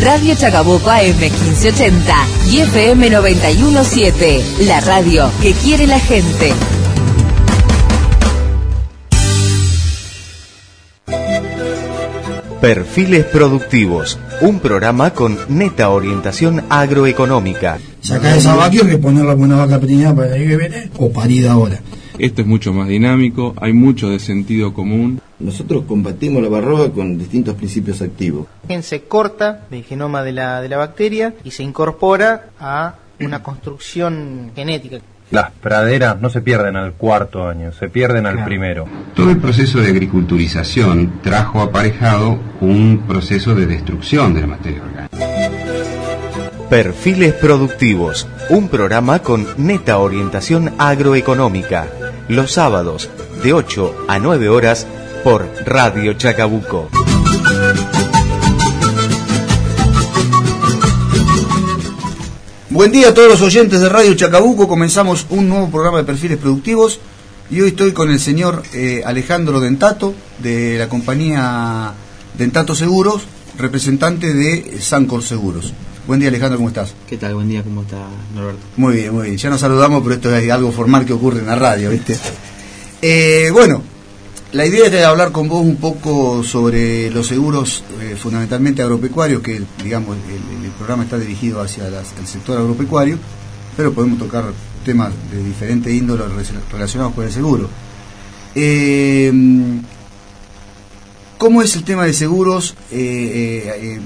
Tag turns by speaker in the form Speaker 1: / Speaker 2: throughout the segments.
Speaker 1: Radio Chacabuco AM 1580 y FM 917, la radio que quiere la gente.
Speaker 2: Perfiles Productivos, un programa con neta orientación agroeconómica.
Speaker 3: Sacar esa vaca que ponerla con una vaca pequeña para que viene o parida ahora.
Speaker 4: Esto es mucho más dinámico, hay mucho de sentido común.
Speaker 5: Nosotros combatimos la barroa con distintos principios activos.
Speaker 6: Se corta del genoma de la, de la bacteria y se incorpora a una construcción genética.
Speaker 7: Las praderas no se pierden al cuarto año, se pierden al primero.
Speaker 8: Todo el proceso de agriculturización trajo aparejado un proceso de destrucción de la materia orgánica.
Speaker 2: Perfiles Productivos, un programa con neta orientación agroeconómica. Los sábados, de 8 a 9 horas, por Radio Chacabuco.
Speaker 9: Buen día a todos los oyentes de Radio Chacabuco. Comenzamos un nuevo programa de perfiles productivos y hoy estoy con el señor eh, Alejandro Dentato de la compañía Dentato Seguros, representante de Sancor Seguros. Buen día Alejandro, ¿cómo estás?
Speaker 10: ¿Qué tal? Buen día, ¿cómo está Norberto?
Speaker 9: Muy bien, muy bien. Ya nos saludamos, pero esto es algo formal que ocurre en la radio, ¿viste? Eh, bueno, la idea es de hablar con vos un poco sobre los seguros eh, fundamentalmente agropecuarios, que digamos el, el programa está dirigido hacia las- el sector agropecuario, pero podemos tocar temas de diferente índole rela- relacionados con el seguro. Eh, ¿Cómo es el tema de seguros? Eh,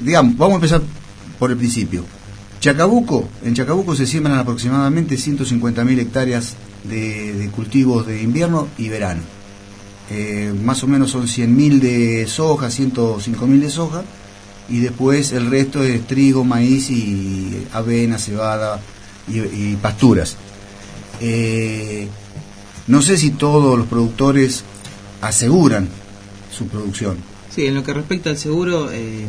Speaker 9: digamos, vamos a empezar por el principio. Chacabuco, en Chacabuco se siembran aproximadamente 150.000 hectáreas de, cultivos de invierno y verano. Eh, más o menos son 100.000 de soja, 105.000 de soja, y después el resto es trigo, maíz y avena, cebada y, y pasturas. Eh, no sé si todos los productores aseguran su producción.
Speaker 10: Sí, en lo que respecta al seguro, eh,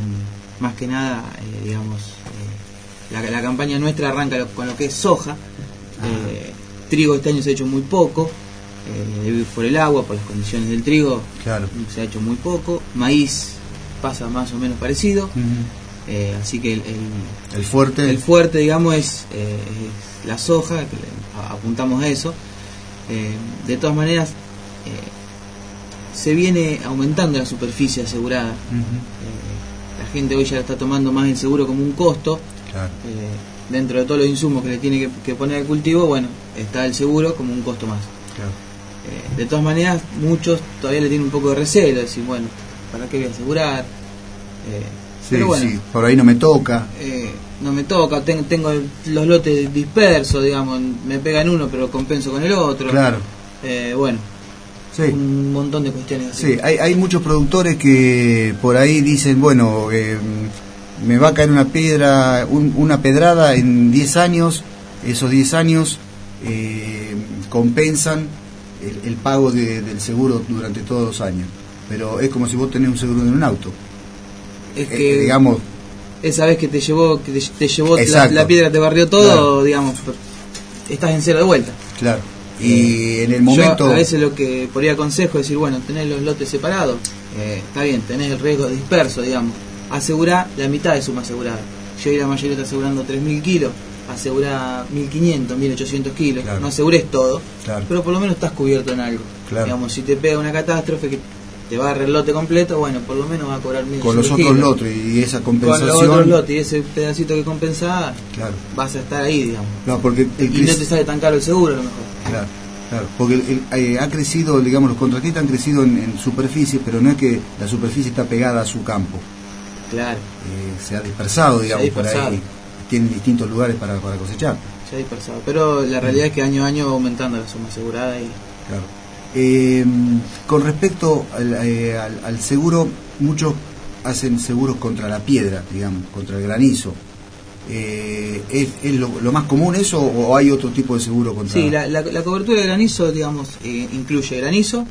Speaker 10: más que nada, eh, digamos, eh, la, la campaña nuestra arranca lo- con lo que es soja. Eh, trigo este año se ha hecho muy poco, por el agua, por las condiciones del trigo,
Speaker 9: Claro.
Speaker 10: se ha hecho muy poco. Maíz pasa más o menos parecido, así que el, el-
Speaker 9: El fuerte.
Speaker 10: el fuerte, digamos, es, es la soja, que apuntamos a eso. De todas maneras, se viene aumentando la superficie asegurada. Gente hoy ya está tomando más el seguro como un costo.
Speaker 9: Claro.
Speaker 10: Eh, dentro de todos los insumos que le tiene que, que poner el cultivo, bueno, está el seguro como un costo más.
Speaker 9: Claro.
Speaker 10: Eh, de todas maneras, muchos todavía le tienen un poco de recelo, decir, bueno, ¿para qué voy a asegurar? Eh,
Speaker 9: Sí,
Speaker 10: pero bueno,
Speaker 9: sí, por ahí no me toca.
Speaker 10: eh, no me toca, ten- tengo los lotes dispersos, digamos, me pegan uno pero compenso con el otro.
Speaker 9: Claro.
Speaker 10: Eh, bueno,
Speaker 9: Sí.
Speaker 10: un montón de cuestiones así.
Speaker 9: Sí, hay, hay muchos productores que por ahí dicen, bueno, eh, me va a caer una piedra, un- una pedrada en 10 años, esos 10 años eh, compensan el, el pago de- del seguro durante todos los años. Pero es como si vos tenés un seguro de un auto.
Speaker 10: Es
Speaker 9: Eh,
Speaker 10: que
Speaker 9: digamos,
Speaker 10: esa vez que te llevó, que te, te llevó la, piedra, te barrió todo,
Speaker 9: Claro.
Speaker 10: digamos, estás en cero de vuelta.
Speaker 9: claro. Y en el momento...
Speaker 10: Yo a veces lo que por ahí aconsejo es decir, bueno, tenés los lotes separados, eh, está bien, tenés el riesgo disperso, digamos. Asegurá la mitad de suma asegurada. Yo y la mayoría está asegurando 3.000 kilos, asegurá 1.500, 1.800 kilos.
Speaker 9: Claro.
Speaker 10: No asegures todo,
Speaker 9: Claro.
Speaker 10: pero por lo menos estás cubierto en algo.
Speaker 9: Claro.
Speaker 10: Digamos, si te pega una catástrofe que te barre el lote completo, bueno, por lo menos va a cobrar 1.800
Speaker 9: con los otros lotes y esa
Speaker 10: Con los
Speaker 9: compensación...
Speaker 10: otros lotes y ese pedacito que compensás,
Speaker 9: Claro.
Speaker 10: vas a estar ahí, digamos.
Speaker 9: No, porque el
Speaker 10: Y no te sale tan caro el seguro a lo mejor.
Speaker 9: Claro, claro, porque el- el- eh, ha crecido, digamos, los contratistas han crecido en, en superficie, pero no es que la superficie está pegada a su campo,
Speaker 10: Claro.
Speaker 9: Eh, se ha dispersado, digamos,
Speaker 10: dispersado.
Speaker 9: por ahí, tienen distintos lugares para, para cosechar.
Speaker 10: Se ha dispersado. Pero la realidad es que año a año va aumentando la suma asegurada y
Speaker 9: Claro. Eh, con respecto al, eh, al- al seguro, muchos hacen seguros contra la piedra, digamos, contra el granizo. Eh, ¿Es, es lo, lo más común eso o hay otro tipo de seguro contra
Speaker 10: Sí, la, la- la cobertura de granizo, digamos, eh, incluye granizo,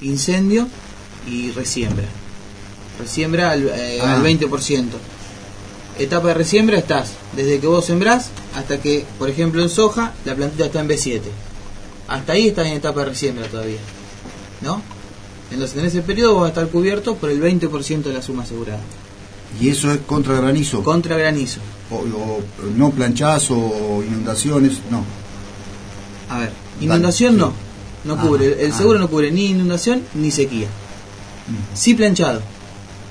Speaker 10: incendio y resiembra. Resiembra al,
Speaker 9: Ah.
Speaker 10: al 20%. Etapa de resiembra estás desde que vos sembrás hasta que, por ejemplo, en soja, la plantita está en B7. Hasta ahí estás en etapa de resiembra todavía. ¿No? Entonces, en ese periodo vas a estar cubierto por el 20% de la suma asegurada.
Speaker 9: ¿Y eso es contra granizo?
Speaker 10: Contra granizo.
Speaker 9: O, o no planchazo o inundaciones, no.
Speaker 10: A ver, inundación no. No
Speaker 9: Ah,
Speaker 10: cubre. El
Speaker 9: ah.
Speaker 10: seguro no cubre ni inundación ni sequía. Sí planchado.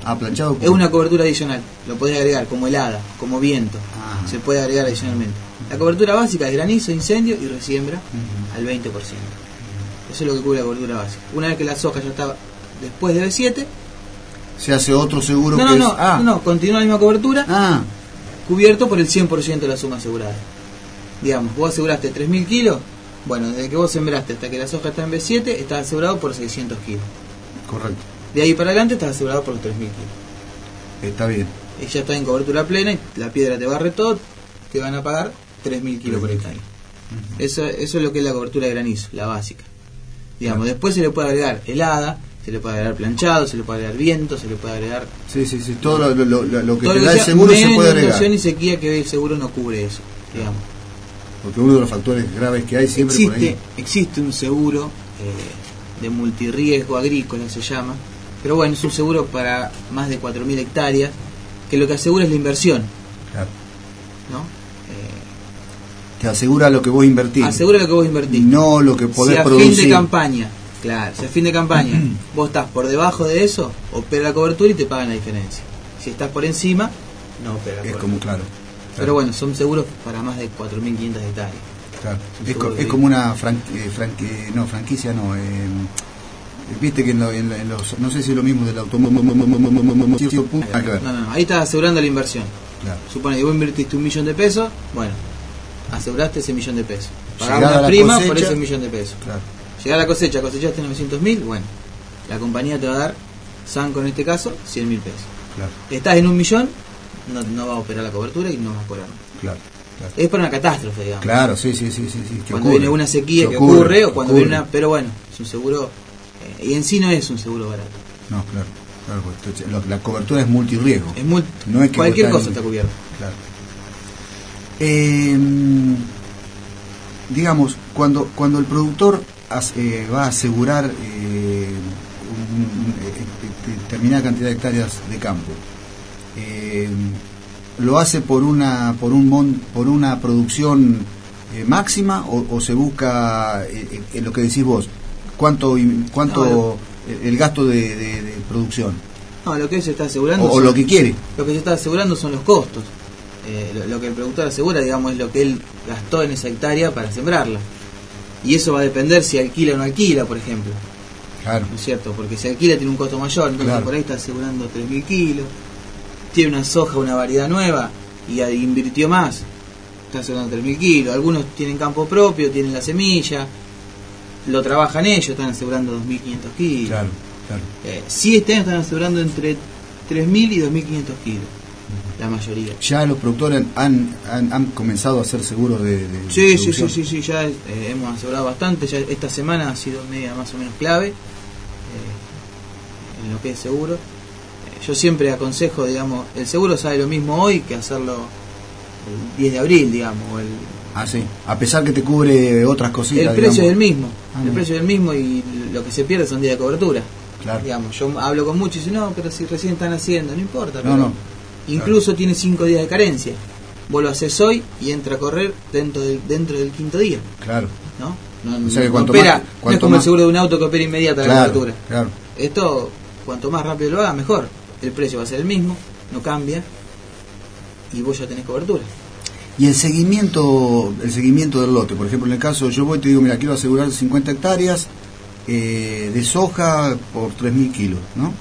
Speaker 9: Ah, planchado.
Speaker 10: Es una cobertura adicional. Lo podés agregar como helada, como viento.
Speaker 9: Ah.
Speaker 10: Se puede agregar adicionalmente. La cobertura básica es granizo, incendio y resiembra al 20%. Eso es lo que cubre la cobertura básica. Una vez que la soja ya está después de B7,
Speaker 9: Se hace otro seguro
Speaker 10: no,
Speaker 9: que
Speaker 10: no,
Speaker 9: es...
Speaker 10: no,
Speaker 9: ah,
Speaker 10: no, no, continúa la misma cobertura,
Speaker 9: ah,
Speaker 10: cubierto por el 100% de la suma asegurada. Digamos, vos aseguraste 3.000 kilos, bueno, desde que vos sembraste hasta que la soja está en B7, estás asegurado por 600 kilos.
Speaker 9: correcto.
Speaker 10: De ahí para adelante estás asegurado por los 3.000 kilos.
Speaker 9: Está bien.
Speaker 10: Y ya está en cobertura plena, y la piedra te barre todo, te van a pagar 3.000 kilos por hectárea. Eso, eso es lo que es la cobertura de granizo, la básica. Digamos, después se le puede agregar helada, se le puede agregar planchado, se le puede agregar viento, se le puede agregar...
Speaker 9: Sí, sí, sí. Todo lo, lo- lo- lo que
Speaker 10: todo
Speaker 9: te
Speaker 10: lo
Speaker 9: da el seguro se puede agregar.
Speaker 10: y sequía que el seguro no cubre eso, digamos.
Speaker 9: Porque uno de los factores graves que hay siempre por
Speaker 10: existe,
Speaker 9: ahí.
Speaker 10: existe un seguro eh, de multirriesgo agrícola, se llama, pero bueno, es un seguro para más de 4.000 hectáreas, que lo que asegura es la inversión,
Speaker 9: Claro.
Speaker 10: ¿no?
Speaker 9: Te asegura lo que vos invertís.
Speaker 10: Asegura lo que vos invertís.
Speaker 9: No lo que podés
Speaker 10: si a
Speaker 9: producir.
Speaker 10: fin de campaña, claro, si a fin de campaña vos estás por debajo de eso, opera la cobertura y te pagan la diferencia. Si estás por encima, no opera la
Speaker 9: Es
Speaker 10: cobertura.
Speaker 9: como, claro.
Speaker 10: Pero bueno, son seguros para más de 4.500 hectáreas.
Speaker 9: Claro. Es, co- es como una eh, franqui- no, franquicia, no. eh, Viste que en, lo- en la- en los. No sé si es lo mismo del automóvil.
Speaker 10: No, no, ahí estás asegurando la inversión.
Speaker 9: claro.
Speaker 10: Supone que vos invertiste un millón de pesos, bueno, aseguraste ese millón de pesos. Pagás una
Speaker 9: la
Speaker 10: prima por ese millón de pesos.
Speaker 9: Claro.
Speaker 10: La cosecha, cosechaste 900 mil, bueno, la compañía te va a dar, Sanco en este caso, 100 mil pesos.
Speaker 9: Claro.
Speaker 10: Estás en un millón, no, no va a operar la cobertura y no va a cobrar.
Speaker 9: Claro. Claro.
Speaker 10: Es para una catástrofe, digamos.
Speaker 9: Claro, sí, sí, sí, sí, sí.
Speaker 10: cuando
Speaker 9: ocurre.
Speaker 10: viene una sequía
Speaker 9: Que
Speaker 10: que ocurre, o cuando
Speaker 9: ocurre.
Speaker 10: viene una... Pero bueno, es un seguro... y en sí no es un seguro barato.
Speaker 9: No, claro. claro la cobertura es multirriesgo.
Speaker 10: Es muy,
Speaker 9: No es que
Speaker 10: cualquier cosa está cubierta.
Speaker 9: Claro. Eh, digamos, cuando, cuando el productor eh, va a asegurar eh, un- un- eh, determinada cantidad de hectáreas de campo, eh, lo hace por una por un mon- por una producción eh, máxima o, o se busca eh, lo que decís vos cuánto cuánto
Speaker 10: No,
Speaker 9: el, el gasto de, de- de producción
Speaker 10: No, lo que se está asegurando...
Speaker 9: o,
Speaker 10: son-
Speaker 9: lo que quiere
Speaker 10: Lo que se está asegurando son los costos. Eh, lo, lo que el productor asegura, digamos, es lo que él gastó en esa hectárea para sembrarla. Y eso va a depender si alquila o no alquila, por ejemplo.
Speaker 9: claro
Speaker 10: ¿No es cierto? Porque si alquila tiene un costo mayor, entonces
Speaker 9: Claro.
Speaker 10: por ahí está asegurando 3.000 kilos. Tiene una soja, una variedad nueva y invirtió más. Está asegurando 3.000 kilos. Algunos tienen campo propio, tienen la semilla. Lo trabajan ellos, están asegurando 2.500 kilos.
Speaker 9: claro claro
Speaker 10: Eh, sí, este año están asegurando entre 3.000 y 2.500 kilos. La mayoría.
Speaker 9: ya los productores han, han, han comenzado a hacer seguros de, de
Speaker 10: Sí, sí, sí, sí, sí, ya eh, hemos asegurado bastante. Ya esta semana ha sido media más o menos clave eh, en lo que es seguro. Eh, yo siempre aconsejo, digamos, el seguro sale lo mismo hoy que hacerlo el 10 de abril, digamos. o el,
Speaker 9: ah sí a pesar que te cubre otras cositas
Speaker 10: el precio es el mismo.
Speaker 9: Ah,
Speaker 10: el
Speaker 9: mira.
Speaker 10: precio es el mismo y lo que se pierde son días de cobertura.
Speaker 9: claro
Speaker 10: Digamos, yo hablo con muchos y dicen, no, pero si recién están haciendo, no importa.
Speaker 9: no
Speaker 10: pero
Speaker 9: no
Speaker 10: Incluso tiene 5 días de carencia. Vos lo haces hoy y entra a correr dentro del, dentro del quinto día.
Speaker 9: claro
Speaker 10: ¿no? No,
Speaker 9: O sea
Speaker 10: no
Speaker 9: cuanto
Speaker 10: opera,
Speaker 9: más-
Speaker 10: no es como el seguro de un auto que opera inmediata la cobertura.
Speaker 9: claro
Speaker 10: Esto, cuanto más rápido lo haga, mejor. El precio va a ser el mismo, no cambia y vos ya tenés cobertura.
Speaker 9: Y el seguimiento el seguimiento del lote por ejemplo en el caso yo voy y te digo mira quiero asegurar 50 hectáreas eh, de soja por 3.000 kilos ¿no?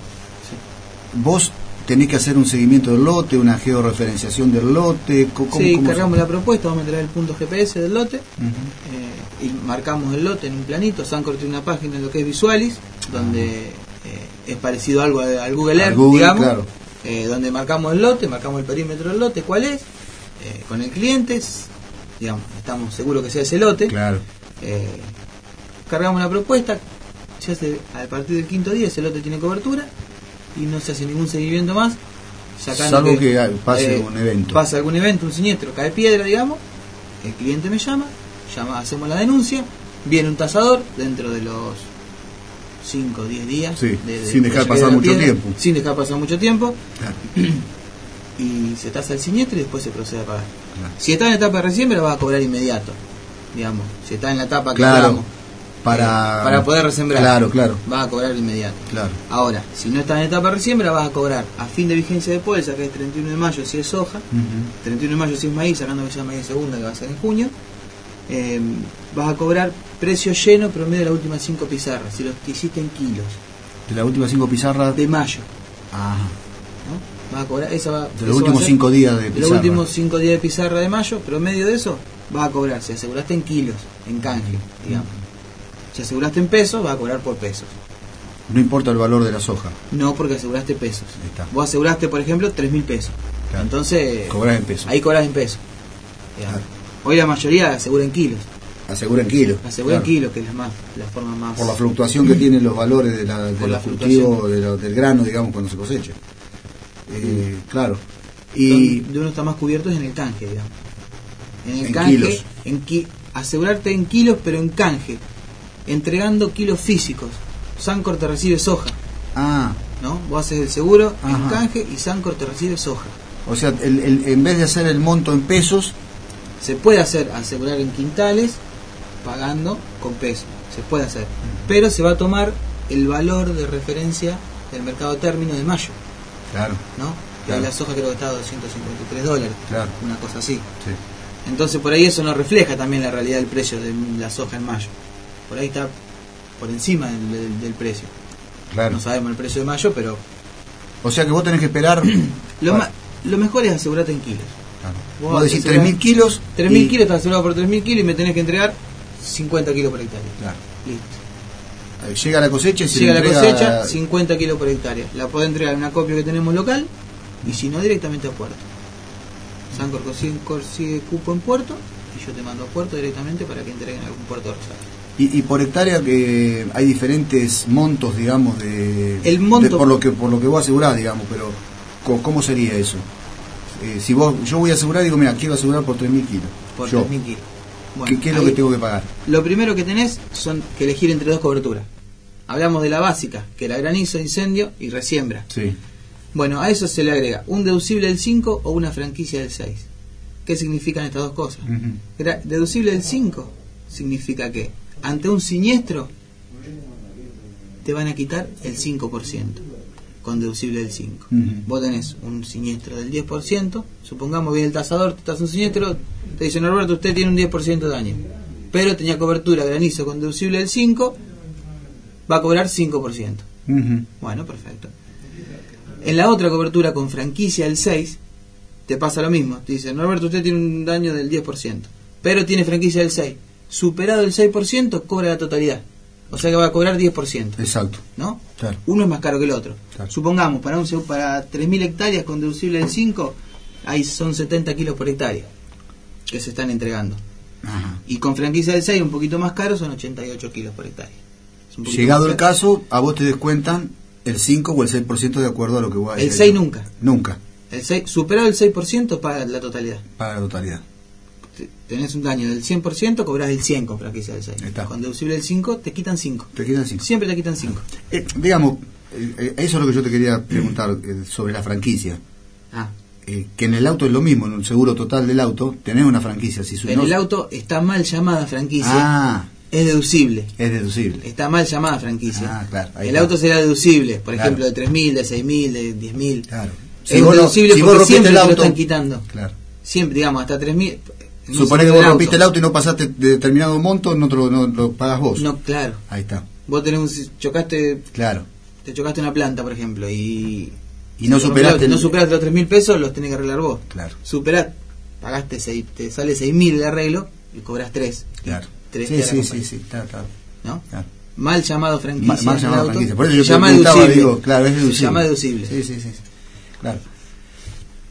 Speaker 9: vos tenés que hacer un seguimiento del lote una georreferenciación del lote ¿cómo,
Speaker 10: sí,
Speaker 9: cómo se-
Speaker 10: cargamos la propuesta, vamos a entregar el punto GPS del lote eh, y marcamos el lote en un planito. Sancor tiene una página en lo que es Visualis, donde eh, es parecido algo al Google Earth,
Speaker 9: Google,
Speaker 10: digamos,
Speaker 9: claro.
Speaker 10: donde marcamos el lote, marcamos el perímetro del lote, cuál es, eh, con el cliente, digamos, estamos seguros que sea ese lote.
Speaker 9: claro
Speaker 10: Eh, cargamos la propuesta, se hace a partir del quinto día ese lote tiene cobertura y no se hace ningún seguimiento más. sacando
Speaker 9: Salvo que, ah, pase
Speaker 10: eh,
Speaker 9: un evento.
Speaker 10: Pasa algún evento, un siniestro, cae piedra, digamos, el cliente me llama, llama hacemos la denuncia, viene un tasador dentro de los 5 o 10 días.
Speaker 9: Sí,
Speaker 10: de- de-
Speaker 9: sin dejar
Speaker 10: de
Speaker 9: pasar mucho
Speaker 10: piedra,
Speaker 9: tiempo.
Speaker 10: Sin dejar pasar mucho tiempo.
Speaker 9: Claro.
Speaker 10: y se tasa el siniestro y después se procede a pagar. Si está en la etapa de resiembra, vas a cobrar inmediato, digamos. Si está en la etapa que
Speaker 9: Claro.
Speaker 10: hablamos,
Speaker 9: Para,
Speaker 10: eh, para poder resembrar,
Speaker 9: Claro, claro.
Speaker 10: vas a cobrar inmediato.
Speaker 9: Claro.
Speaker 10: Ahora, si no está en etapa de resiembra, vas a cobrar a fin de vigencia de póliza, que es 31 de mayo si es soja, 31 de mayo si es maíz, sacando que sea maíz segunda, que va a ser en junio, eh, vas a cobrar precio lleno promedio de las últimas 5 pizarras, si lo que hiciste en kilos,
Speaker 9: De las últimas cinco pizarras.
Speaker 10: de mayo.
Speaker 9: Ajá.
Speaker 10: Vas a cobrar, esa va,
Speaker 9: De los
Speaker 10: va
Speaker 9: últimos cinco días de
Speaker 10: de los
Speaker 9: pizarra.
Speaker 10: últimos 5 días de pizarra de mayo, promedio de eso, vas a cobrar, si aseguraste en kilos, en canje, digamos. Si aseguraste en pesos, vas a cobrar por pesos.
Speaker 9: No importa el valor de la soja.
Speaker 10: No porque aseguraste pesos.
Speaker 9: Está.
Speaker 10: Vos aseguraste, por ejemplo, 3 mil pesos.
Speaker 9: Claro.
Speaker 10: Entonces,
Speaker 9: Cobras en pesos.
Speaker 10: ahí cobras en pesos.
Speaker 9: Claro.
Speaker 10: Hoy la mayoría asegura en kilos.
Speaker 9: Asegura en kilos.
Speaker 10: Asegura en
Speaker 9: Claro.
Speaker 10: kilos, que es la, más, la forma más.
Speaker 9: Por la fluctuación que tienen los valores de, la, de
Speaker 10: la
Speaker 9: de lo- del grano, digamos, cuando se cosecha. Eh, claro. Y
Speaker 10: donde uno está más cubierto es en el canje, digamos. En el
Speaker 9: En
Speaker 10: canje,
Speaker 9: kilos.
Speaker 10: en ki- asegurarte en kilos, pero en canje. Entregando kilos físicos. Sancor te recibe soja,
Speaker 9: Ah,
Speaker 10: ¿no? Vos haces el seguro en canje y Sancor te recibe soja.
Speaker 9: o sea, el- el- en vez de hacer el monto en pesos,
Speaker 10: Se puede hacer asegurar en quintales pagando con peso. Se puede hacer. Pero se va a tomar el valor de referencia del mercado término de mayo,
Speaker 9: claro,
Speaker 10: ¿no?
Speaker 9: Claro.
Speaker 10: la soja creo que está a 253 dólares,
Speaker 9: claro,
Speaker 10: una cosa así.
Speaker 9: sí.
Speaker 10: Entonces por ahí eso no refleja también la realidad del precio de la soja en mayo. Por ahí está por encima del, del- del precio.
Speaker 9: claro.
Speaker 10: No sabemos el precio de mayo, pero
Speaker 9: O sea que vos tenés que esperar.
Speaker 10: lo, lo mejor es asegurarte en kilos.
Speaker 9: claro.
Speaker 10: Vos
Speaker 9: Vos decís
Speaker 10: asegurás
Speaker 9: 3.000 kilos.
Speaker 10: 3.000
Speaker 9: y-
Speaker 10: kilos, estás asegurado por 3.000 kilos y me tenés que entregar 50 kilos por hectárea.
Speaker 9: Claro.
Speaker 10: Listo.
Speaker 9: Eh, Llega la cosecha y se
Speaker 10: Llega
Speaker 9: le
Speaker 10: la cosecha, 50 kilos por hectárea. La puedo entregar en una copia que tenemos local y si no, directamente a puerto. Sancor consigue, cupo en puerto y yo te mando a puerto directamente para que entreguen en algún puerto de Rosario.
Speaker 9: Y, y por hectárea que hay diferentes montos, digamos, de,
Speaker 10: El monto-
Speaker 9: de- por lo que por lo que vos asegurás, digamos, pero ¿cómo sería eso? Eh, si vos yo voy a asegurar, digo, mira, quiero asegurar por 3.000 kilos.
Speaker 10: Por
Speaker 9: yo,
Speaker 10: 3.000 kilos.
Speaker 9: ¿qué,
Speaker 10: Bueno,
Speaker 9: qué es lo que tengo que pagar?
Speaker 10: Lo primero que tenés son que elegir entre dos coberturas. Hablamos de la básica, que era granizo, incendio y resiembra.
Speaker 9: Sí.
Speaker 10: Bueno, a eso se le agrega un deducible del 5 o una franquicia del 6. ¿Qué significan estas dos cosas? Deducible del 5 significa que ante un siniestro te van a quitar el 5% con deducible del 5.
Speaker 9: Ujú.
Speaker 10: Vos tenés un siniestro del 10%, supongamos que el tasador te hace un siniestro, te dice Norberto, usted tiene un 10% de daño, pero tenía cobertura granizo con deducible del 5, va a cobrar 5%.
Speaker 9: Ujú.
Speaker 10: Bueno, perfecto. En la otra cobertura con franquicia del 6, te pasa lo mismo. Te dice, Norberto, usted tiene un daño del 10%, pero tiene franquicia del 6. Superado el 6%, cobra la totalidad. O sea que va a cobrar 10%,
Speaker 9: Exacto.
Speaker 10: ¿no?
Speaker 9: Claro.
Speaker 10: Uno es más caro que el otro.
Speaker 9: Claro.
Speaker 10: Supongamos, para un para 3.000 hectáreas con deducible del 5, ahí son 70 kilos por hectárea que se están entregando.
Speaker 9: Ajá.
Speaker 10: Y con franquicia del 6, un poquito más caro, son 88 kilos por hectárea.
Speaker 9: Llegado el caso, a vos te descuentan el 5 o el 6% de acuerdo a lo que vos
Speaker 10: El
Speaker 9: hecho.
Speaker 10: 6 nunca.
Speaker 9: Nunca,
Speaker 10: El 6, superado el 6% paga la totalidad.
Speaker 9: para la totalidad.
Speaker 10: Te- Tenés un daño del 100%, cobras el 100 con franquicia del 6.
Speaker 9: Ahí está.
Speaker 10: Con deducible del 5, te quitan 5.
Speaker 9: Te quitan 5.
Speaker 10: Siempre te quitan 5.
Speaker 9: Eh, digamos, eh, eh, eso es lo que yo te quería preguntar eh, sobre la franquicia.
Speaker 10: Ah,
Speaker 9: Eh, que en el auto es lo mismo, en un seguro total del auto tenés una franquicia. Si su-
Speaker 10: en
Speaker 9: no-
Speaker 10: el auto está mal llamada franquicia,
Speaker 9: Ah,
Speaker 10: es deducible.
Speaker 9: es deducible.
Speaker 10: Está mal llamada franquicia.
Speaker 9: Ah, claro,
Speaker 10: el auto será deducible, por
Speaker 9: Claro.
Speaker 10: ejemplo, de 3.000, de 6.000, de 10.000.
Speaker 9: Claro.
Speaker 10: Es deducible
Speaker 9: si
Speaker 10: porque
Speaker 9: rompiste
Speaker 10: siempre
Speaker 9: el
Speaker 10: te lo
Speaker 9: auto,
Speaker 10: están quitando.
Speaker 9: Claro.
Speaker 10: Siempre, digamos, hasta 3.000. en un
Speaker 9: Supone que vos rompiste el auto y no pasaste de determinado monto, no te lo, no lo pagas vos.
Speaker 10: No, claro.
Speaker 9: Ahí está.
Speaker 10: Vos tenés un, chocaste,
Speaker 9: Claro.
Speaker 10: te chocaste una planta, por ejemplo, y
Speaker 9: Y no
Speaker 10: Si
Speaker 9: superaste.
Speaker 10: no
Speaker 9: el-
Speaker 10: superaste los 3 mil pesos, los tenés que arreglar vos.
Speaker 9: Claro.
Speaker 10: Superás, pagaste seis, te sale 6 mil de arreglo y cobras 3.
Speaker 9: Claro.
Speaker 10: Tres
Speaker 9: sí, sí, sí, sí, está.
Speaker 10: ¿no?
Speaker 9: Claro.
Speaker 10: Mal llamado franquicia.
Speaker 9: Ma- mal llamado
Speaker 10: auto,
Speaker 9: franquicia. Por eso yo
Speaker 10: se llama deducible.
Speaker 9: digo, claro, es deducible.
Speaker 10: Se llama deducible.
Speaker 9: Sí, sí, sí. sí. Claro.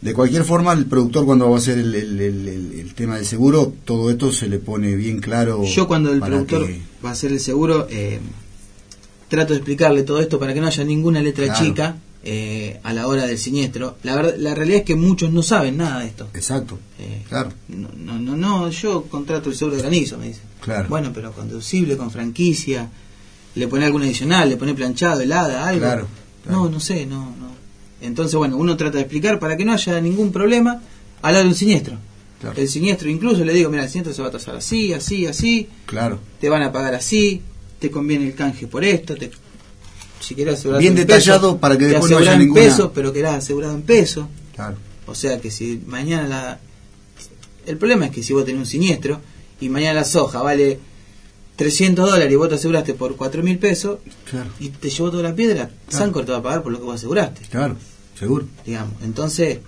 Speaker 9: De cualquier forma, el productor cuando va a hacer el, el- el- el- el tema del seguro, todo esto se le pone bien claro.
Speaker 10: Yo cuando el productor
Speaker 9: que-
Speaker 10: va a hacer el seguro, eh, trato de explicarle todo esto para que no haya ninguna letra
Speaker 9: Claro.
Speaker 10: chica eh, a la hora del siniestro. La, verdad, la realidad es que muchos no saben nada de esto.
Speaker 9: Exacto.
Speaker 10: Eh,
Speaker 9: Claro.
Speaker 10: No, no, no, no, yo contrato el seguro de granizo, me dicen.
Speaker 9: Claro.
Speaker 10: Bueno, pero con deducible, con franquicia, le pone algún adicional, le pone planchado, helada, algo.
Speaker 9: Claro, claro.
Speaker 10: No, no sé, no, no. Entonces, bueno, uno trata de explicar para que no haya ningún problema hablar de un siniestro.
Speaker 9: Claro.
Speaker 10: El siniestro, incluso le digo, mira, el siniestro se va a tasar así, así, así,
Speaker 9: Claro.
Speaker 10: te van a pagar así, te conviene el canje por esto, te, si querés asegurar
Speaker 9: Bien
Speaker 10: en
Speaker 9: detallado
Speaker 10: peso,
Speaker 9: para que después no haya
Speaker 10: en
Speaker 9: ninguna-
Speaker 10: peso, pero querás asegurado en peso.
Speaker 9: Claro.
Speaker 10: O sea que si mañana la... El problema es que si vos tenés un siniestro y mañana la soja vale 300 dólares y vos te aseguraste por 4 mil pesos
Speaker 9: Claro.
Speaker 10: y te llevó toda la piedra, Sancor te va a pagar por lo que vos aseguraste,
Speaker 9: Claro. Seguro.
Speaker 10: digamos. Entonces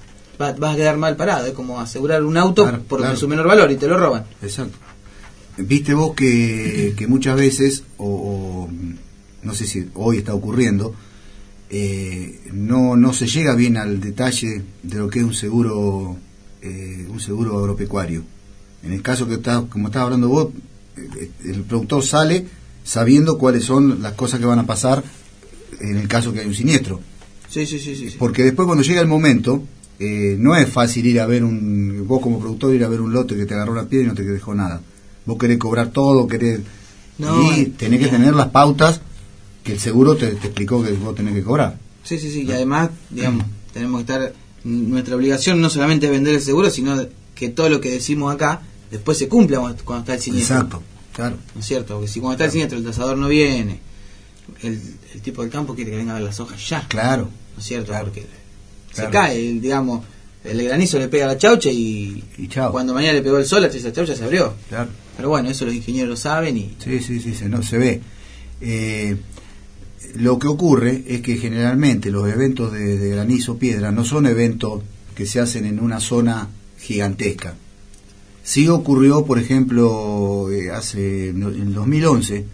Speaker 10: va- vas a quedar mal parado, es como asegurar un auto
Speaker 9: Claro,
Speaker 10: por
Speaker 9: claro.
Speaker 10: su menor valor y te lo roban.
Speaker 9: Exacto. Viste vos que, que muchas veces, o, o, no sé si hoy está ocurriendo, eh, no, no se llega bien al detalle de lo que es un seguro eh, un seguro agropecuario. En el caso que está, como estás hablando vos, eh, el productor sale sabiendo cuáles son las cosas que van a pasar en el caso que hay un siniestro.
Speaker 10: Sí, sí, sí, sí.
Speaker 9: Porque después cuando llega el momento, eh, no es fácil ir a ver un, vos como productor ir a ver un lote que te agarró la piedra y no te dejó nada. Vos querés cobrar todo, querés...
Speaker 10: No,
Speaker 9: y
Speaker 10: eh,
Speaker 9: tenés que tener las pautas que el seguro te, te explicó que vos tenés que cobrar.
Speaker 10: Sí, sí, sí, y además, digamos, tenemos que estar, nuestra obligación no solamente es vender el seguro, sino que todo lo que decimos acá después se cumpla cuando cuando está el siniestro.
Speaker 9: Exacto, claro.
Speaker 10: ¿No es cierto? Porque si cuando está el siniestro el tasador no viene, el, el tipo del campo quiere que venga a ver las hojas ya,
Speaker 9: Claro.
Speaker 10: ¿no es cierto?
Speaker 9: Claro.
Speaker 10: Porque
Speaker 9: Claro.
Speaker 10: se cae, el, digamos, el granizo le pega a la chaucha y,
Speaker 9: Y chao.
Speaker 10: cuando mañana le pegó el sol, esa chaucha se abrió.
Speaker 9: Claro.
Speaker 10: Pero bueno, eso los ingenieros lo saben y
Speaker 9: Sí, sí, sí, se, no, se ve. Eh, lo que ocurre es que generalmente los eventos de, de granizo piedra no son eventos que se hacen en una zona gigantesca. Sí ocurrió, por ejemplo, eh, hace en el 2011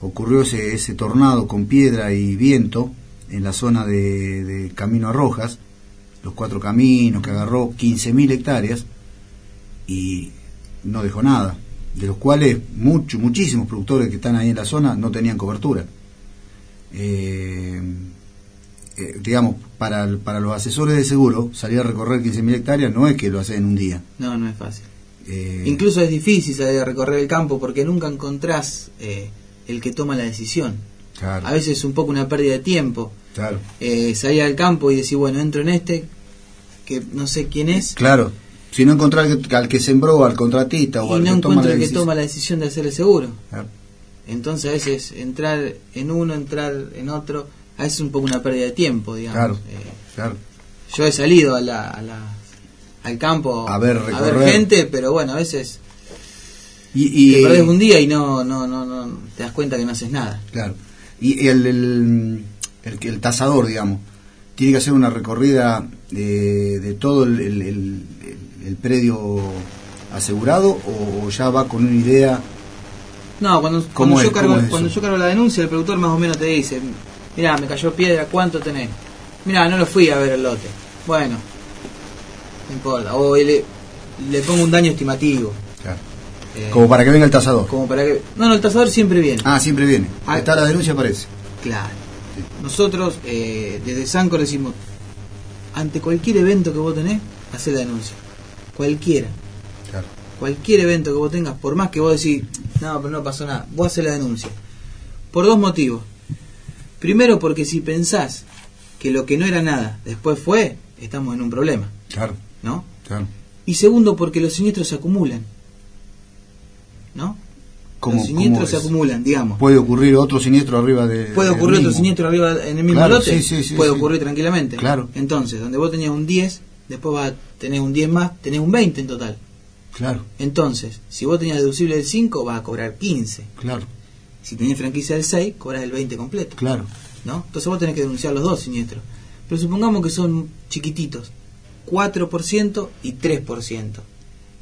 Speaker 9: ocurrió ese, ese tornado con piedra y viento en la zona de, de Camino a Rojas, los cuatro caminos que agarró 15.000 hectáreas y no dejó nada, de los cuales muchos, muchísimos productores que están ahí en la zona no tenían cobertura. Eh, eh, digamos, para, para los asesores de seguro, salir a recorrer 15.000 hectáreas no es que lo hacen en un día.
Speaker 10: no, no es fácil.
Speaker 9: Eh,
Speaker 10: Incluso es difícil salir a recorrer el campo porque nunca encontrás eh, el que toma la decisión.
Speaker 9: claro,
Speaker 10: A veces es un poco una pérdida de tiempo.
Speaker 9: claro,
Speaker 10: Eh, salir al campo y decir, bueno, entro en este, que no sé quién es,
Speaker 9: claro. Si no encontrar al que, al que sembró, al contratista o
Speaker 10: y
Speaker 9: al
Speaker 10: no
Speaker 9: que toma la
Speaker 10: el que toma la decisión de hacer el seguro.
Speaker 9: Claro,
Speaker 10: Entonces a veces entrar en uno, entrar en otro, a veces es un poco una pérdida de tiempo, digamos.
Speaker 9: Claro.
Speaker 10: Eh,
Speaker 9: claro.
Speaker 10: yo he salido a la, a la- al campo
Speaker 9: A ver,
Speaker 10: a ver gente, pero bueno, a veces
Speaker 9: Y, y-
Speaker 10: te perdés un día y no, no, no, no te das cuenta que no haces nada.
Speaker 9: Claro. Y el, el, el, el tasador, digamos, tiene que hacer una recorrida de, de todo el, el- el- el predio asegurado o ya va con una idea.
Speaker 10: No, cuando,
Speaker 9: ¿Cómo
Speaker 10: cuando, yo, cargo, cuando yo cargo la denuncia, el productor más o menos te dice, mira, me cayó piedra, ¿cuánto tenés? Mira, no lo fui a ver el lote. Bueno, no importa. O le, le pongo un daño estimativo.
Speaker 9: Claro.
Speaker 10: eh,
Speaker 9: Como para que venga el tasador.
Speaker 10: como para que... No, no, el tasador siempre viene.
Speaker 9: Ah, siempre viene.
Speaker 10: Ah.
Speaker 9: Está la denuncia, aparece.
Speaker 10: Claro. Nosotros, eh, desde Sancor decimos, ante cualquier evento que vos tenés, hacé la denuncia. Cualquiera. Cualquier evento que vos tengas, por más que vos decís, no, pero no pasó nada, vos hacés la denuncia. Por dos motivos. Primero, porque si pensás que lo que no era nada después fue, estamos en un problema,
Speaker 9: Claro,
Speaker 10: ¿no?
Speaker 9: claro.
Speaker 10: Y segundo, porque los siniestros se acumulan, ¿no?
Speaker 9: ¿Cómo-
Speaker 10: los siniestros
Speaker 9: cómo
Speaker 10: se acumulan, digamos.
Speaker 9: Puede ocurrir otro siniestro arriba de.
Speaker 10: Puede ocurrir otro
Speaker 9: mismo.
Speaker 10: siniestro arriba en el mismo
Speaker 9: Claro,
Speaker 10: lote,
Speaker 9: sí, sí, sí,
Speaker 10: puede ocurrir tranquilamente.
Speaker 9: Claro.
Speaker 10: Entonces, donde vos tenías un 10, después vas a tener un 10 más, tenés un 20 en total.
Speaker 9: Claro,
Speaker 10: Entonces, si vos tenías deducible del 5, vas a cobrar 15.
Speaker 9: claro,
Speaker 10: Si tenés franquicia del 6, cobras el 20 completo.
Speaker 9: claro.
Speaker 10: ¿no? Entonces vos tenés que denunciar los dos siniestros. Pero supongamos que son chiquititos, 4% y 3%.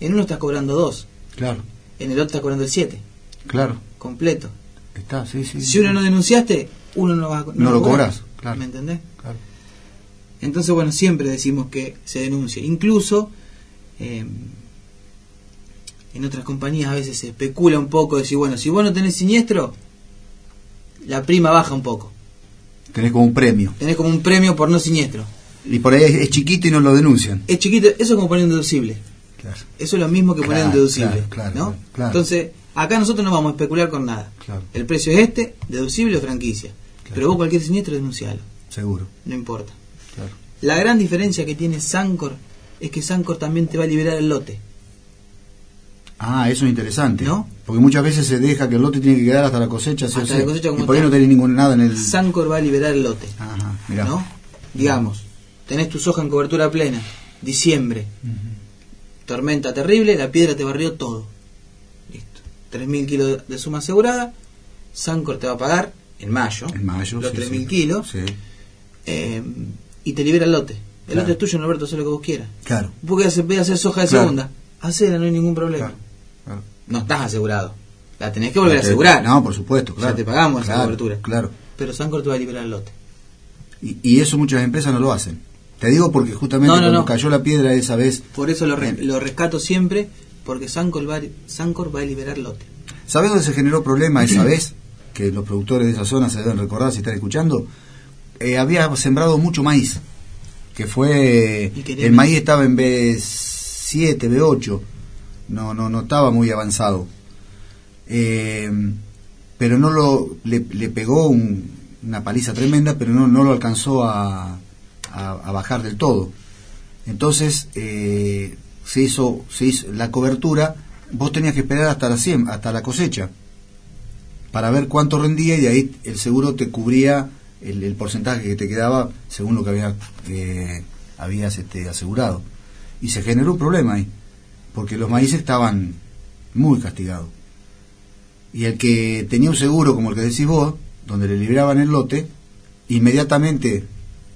Speaker 10: En uno estás cobrando 2,
Speaker 9: Claro,
Speaker 10: en el otro estás cobrando el 7,
Speaker 9: claro.
Speaker 10: completo.
Speaker 9: Está, sí, sí.
Speaker 10: Si uno no denunciaste, uno no va a
Speaker 9: No
Speaker 10: a
Speaker 9: lo cobras, claro.
Speaker 10: ¿Me entendés?
Speaker 9: Claro.
Speaker 10: Entonces, bueno, siempre decimos que se denuncie. Incluso eh, en otras compañías a veces se especula un poco, decir, bueno, si vos no tenés siniestro, la prima baja un poco.
Speaker 9: Tenés como un premio.
Speaker 10: Tenés como un premio por no siniestro.
Speaker 9: Y por ahí es, es chiquito y no lo denuncian.
Speaker 10: Es chiquito, eso es como poner un deducible.
Speaker 9: Claro,
Speaker 10: Eso es lo mismo que poner un deducible.
Speaker 9: claro.
Speaker 10: Entonces, acá nosotros no vamos a especular con nada.
Speaker 9: claro.
Speaker 10: El precio es este, deducible o franquicia. Pero vos cualquier siniestro denuncialo,
Speaker 9: Seguro.
Speaker 10: no importa. La gran diferencia que tiene Sancor es que Sancor también te va a liberar el lote.
Speaker 9: Ah, eso es interesante.
Speaker 10: ¿No?
Speaker 9: Porque muchas veces se deja que el lote tiene que quedar hasta la cosecha,
Speaker 10: Hasta la cosecha como
Speaker 9: y por ahí no tenés ningún nada en el...
Speaker 10: Sancor va a liberar el lote.
Speaker 9: Ajá, mirá.
Speaker 10: ¿No? Digamos, tenés tu soja en cobertura plena, diciembre, tormenta terrible, la piedra te barrió todo. Listo. 3.000 kilos de suma asegurada, Sancor te va a pagar en mayo,
Speaker 9: En mayo,
Speaker 10: los
Speaker 9: sí,
Speaker 10: 3.000
Speaker 9: sí.
Speaker 10: kilos,
Speaker 9: Sí,
Speaker 10: eh, y te libera el lote. El
Speaker 9: Claro.
Speaker 10: lote es tuyo, Norberto, haz lo que vos quieras.
Speaker 9: claro.
Speaker 10: Vos querés hacer, hacer soja de
Speaker 9: Claro.
Speaker 10: segunda, hacela, no hay ningún problema.
Speaker 9: Claro.
Speaker 10: No estás asegurado. La tenés que volver a
Speaker 9: Eh,
Speaker 10: asegurar.
Speaker 9: No, por supuesto,
Speaker 10: Ya
Speaker 9: claro.
Speaker 10: te pagamos esa
Speaker 9: Claro,
Speaker 10: cobertura.
Speaker 9: Claro.
Speaker 10: Pero Sancor te va a liberar el lote.
Speaker 9: Y, y eso muchas empresas no lo hacen. Te digo porque justamente
Speaker 10: No, no,
Speaker 9: cuando
Speaker 10: no.
Speaker 9: cayó la piedra esa vez...
Speaker 10: Por eso lo, re-
Speaker 9: Bien.
Speaker 10: lo rescato siempre, porque Sancor va, Sancor va a liberar lote.
Speaker 9: ¿Sabés dónde se generó problema esa vez? Que los productores de esa zona se deben recordar si están escuchando. Eh, había sembrado mucho maíz. Que fue. El maíz estaba en B7, B8. No, no, no estaba muy avanzado. Eh, pero no lo. Le, le pegó un- una paliza tremenda, pero no, no lo alcanzó a, a, bajar del todo. Entonces eh, se, hizo, se hizo la cobertura, vos tenías que esperar hasta la, siem- hasta la cosecha para ver cuánto rendía y ahí el seguro te cubría el, el porcentaje que te quedaba según lo que había, eh, habías este, asegurado. Y se generó un problema ahí, porque los maíces estaban muy castigados. Y el que tenía un seguro, como el que decís vos, donde le liberaban el lote, inmediatamente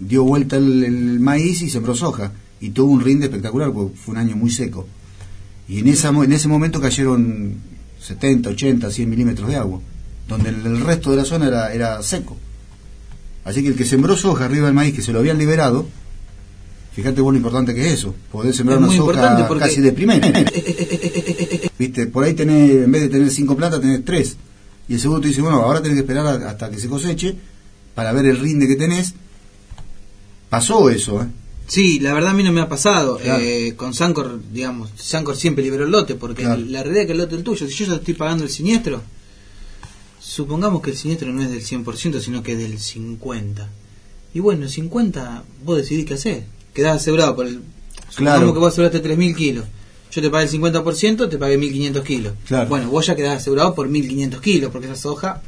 Speaker 9: dio vuelta el, maíz y sembró soja. Y tuvo un rinde espectacular, porque fue un año muy seco. Y en, ese momento cayeron 70, 80, 100 milímetros de agua, donde el, el resto de la zona era, era seco. Así que el que sembró soja arriba del maíz, que se lo habían liberado, fíjate vos lo importante que es eso, poder sembrar
Speaker 10: Es
Speaker 9: una soja
Speaker 10: porque-
Speaker 9: casi de primera. Viste, por ahí tenés, en vez de tener cinco plantas, tenés tres. Y el seguro te dice, bueno, ahora tenés que esperar a- hasta que se coseche para ver el rinde que tenés. Pasó eso, ¿eh?
Speaker 10: Sí, la verdad a mí no me ha pasado.
Speaker 9: Claro.
Speaker 10: Eh, con Sancor, digamos, Sancor siempre liberó el lote, porque
Speaker 9: Claro.
Speaker 10: la realidad es que el lote es el tuyo. Si yo ya estoy pagando el siniestro, supongamos que el siniestro no es del 100%, sino que es del 50%. Y bueno, el 50, vos decidís qué hacer. Quedás asegurado por el...
Speaker 9: Claro.
Speaker 10: que vos aseguraste 3.000 kilos. Yo te pagué el 50%, te pagué 1.500 kilos.
Speaker 9: Claro.
Speaker 10: Bueno, vos ya quedás asegurado por 1.500 kilos, porque esa soja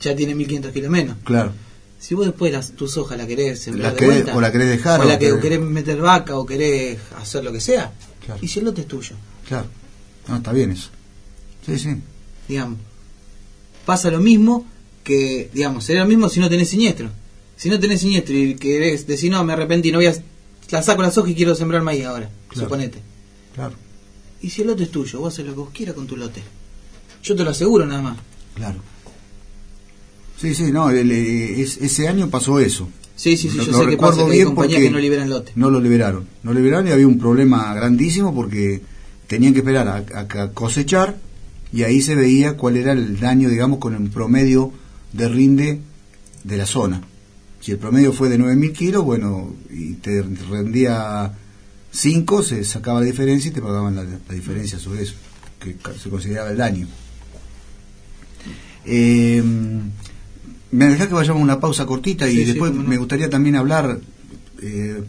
Speaker 10: ya tiene 1.500 kilos menos.
Speaker 9: Claro.
Speaker 10: Si vos después las, tu soja la querés sembrar
Speaker 9: La
Speaker 10: de
Speaker 9: querés-
Speaker 10: vuelta,
Speaker 9: o la querés dejar,
Speaker 10: o la que o querés meter vaca, o querés hacer lo que sea,
Speaker 9: Claro.
Speaker 10: y si el lote es tuyo,
Speaker 9: Claro. No, está bien eso. Sí, sí.
Speaker 10: digamos. Pasa lo mismo que, digamos, sería lo mismo si no tenés siniestro. Si no tenés siniestro y querés decir, no, me arrepentí, no voy a... La saco la soja y quiero sembrar maíz ahora,
Speaker 9: Claro.
Speaker 10: suponete.
Speaker 9: Claro.
Speaker 10: Y si el lote es tuyo, vos haces lo que vos quieras con tu lote. Yo te lo aseguro nada más.
Speaker 9: Claro. Sí, sí, no, el- eh, es- ese año pasó eso.
Speaker 10: Sí, sí, sí,
Speaker 9: Lo-
Speaker 10: yo
Speaker 9: lo
Speaker 10: sé que
Speaker 9: recuerdo
Speaker 10: pasa, que hay
Speaker 9: bien
Speaker 10: compañías que no liberan lote.
Speaker 9: No lo liberaron. No lo liberaron y había un problema grandísimo porque tenían que esperar a, a- a cosechar y ahí se veía cuál era el daño, digamos, con el promedio de rinde de la zona. Si el promedio fue de 9.000 kilos, bueno, y te rendía 5, se sacaba la diferencia y te pagaban la, la diferencia sobre eso, que se consideraba el daño. Eh, me dejás que vayamos a una pausa cortita y
Speaker 10: Sí,
Speaker 9: después
Speaker 10: no.
Speaker 9: me gustaría también hablar, eh,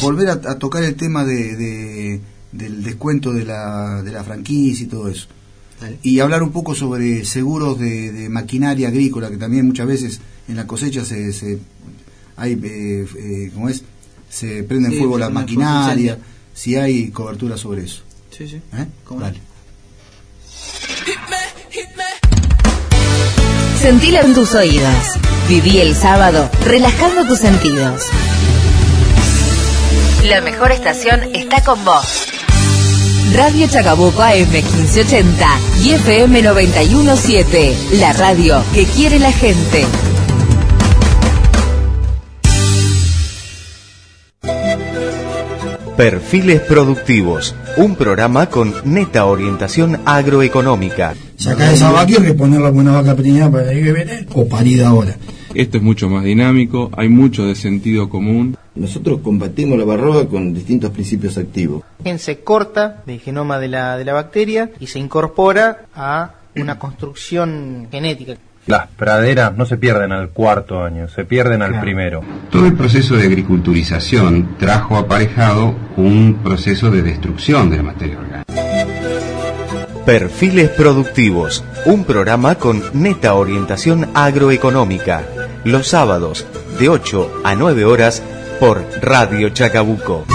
Speaker 9: volver a, a tocar el tema de, de- del descuento de la, de la franquicia y todo eso.
Speaker 10: Dale.
Speaker 9: Y hablar un poco sobre seguros de, de maquinaria agrícola, que también muchas veces en la cosecha se, se hay, eh, eh, ¿cómo es? Se prenden
Speaker 10: Sí,
Speaker 9: fuego
Speaker 10: se
Speaker 9: la
Speaker 10: prende fuego
Speaker 9: maquinaria,
Speaker 10: incendio.
Speaker 9: si hay cobertura sobre eso.
Speaker 10: Sí, sí.
Speaker 9: ¿eh? Dale.
Speaker 1: Sentilo en tus oídos. Viví el sábado relajando tus sentidos. La mejor estación está con vos. Radio Chacabuco AM 1580 y FM 917. La radio que quiere la gente.
Speaker 2: Perfiles Productivos, un programa con neta orientación agroeconómica.
Speaker 3: Sacar esa vaca y reponerla con una vaca preñada para el año que viene o parida ahora.
Speaker 4: Esto es mucho más dinámico, hay mucho de sentido común.
Speaker 5: Nosotros combatimos la barroga con distintos principios activos.
Speaker 6: Se corta del genoma de la, de la bacteria y se incorpora a una construcción genética.
Speaker 7: Las praderas no se pierden al cuarto año, se pierden al primero.
Speaker 8: Todo el proceso de agriculturización trajo aparejado un proceso de destrucción de la materia orgánica.
Speaker 2: Perfiles Productivos, un programa con neta orientación agroeconómica, los sábados de 8 a 9 horas por Radio Chacabuco.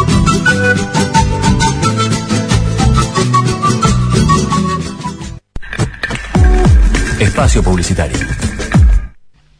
Speaker 2: Espacio Publicitario.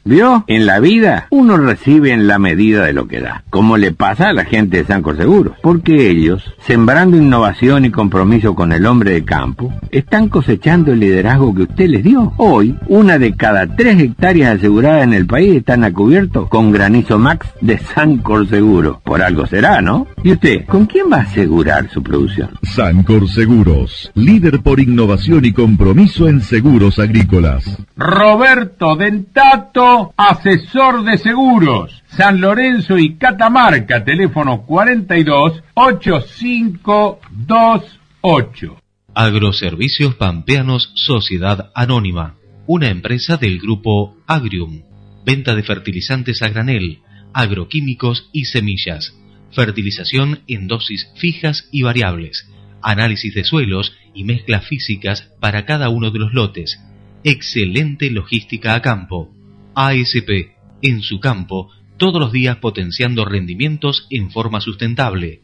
Speaker 11: ¿Vio? En la vida uno recibe en la medida de lo que da, como le pasa a la gente de Sancor Seguros, porque ellos, sembrando innovación y compromiso con el hombre de campo, están cosechando el liderazgo que usted les dio. Hoy, una de cada tres hectáreas aseguradas en el país están a cubierto con granizo max de Sancor Seguro. Por algo será, ¿no? ¿Y usted, con quién va a asegurar su producción?
Speaker 12: Sancor Seguros, líder por innovación y compromiso en seguros agrícolas.
Speaker 13: Roberto Dentato asesor de seguros. San Lorenzo y Catamarca, teléfono 42 8528.
Speaker 14: Agroservicios Pampeanos Sociedad Anónima, una empresa del grupo Agrium. Venta de fertilizantes a granel, agroquímicos y semillas. Fertilización en dosis fijas y variables. Análisis de suelos y mezclas físicas para cada uno de los lotes. Excelente logística a campo ASP, en su campo, todos los días potenciando rendimientos en forma sustentable.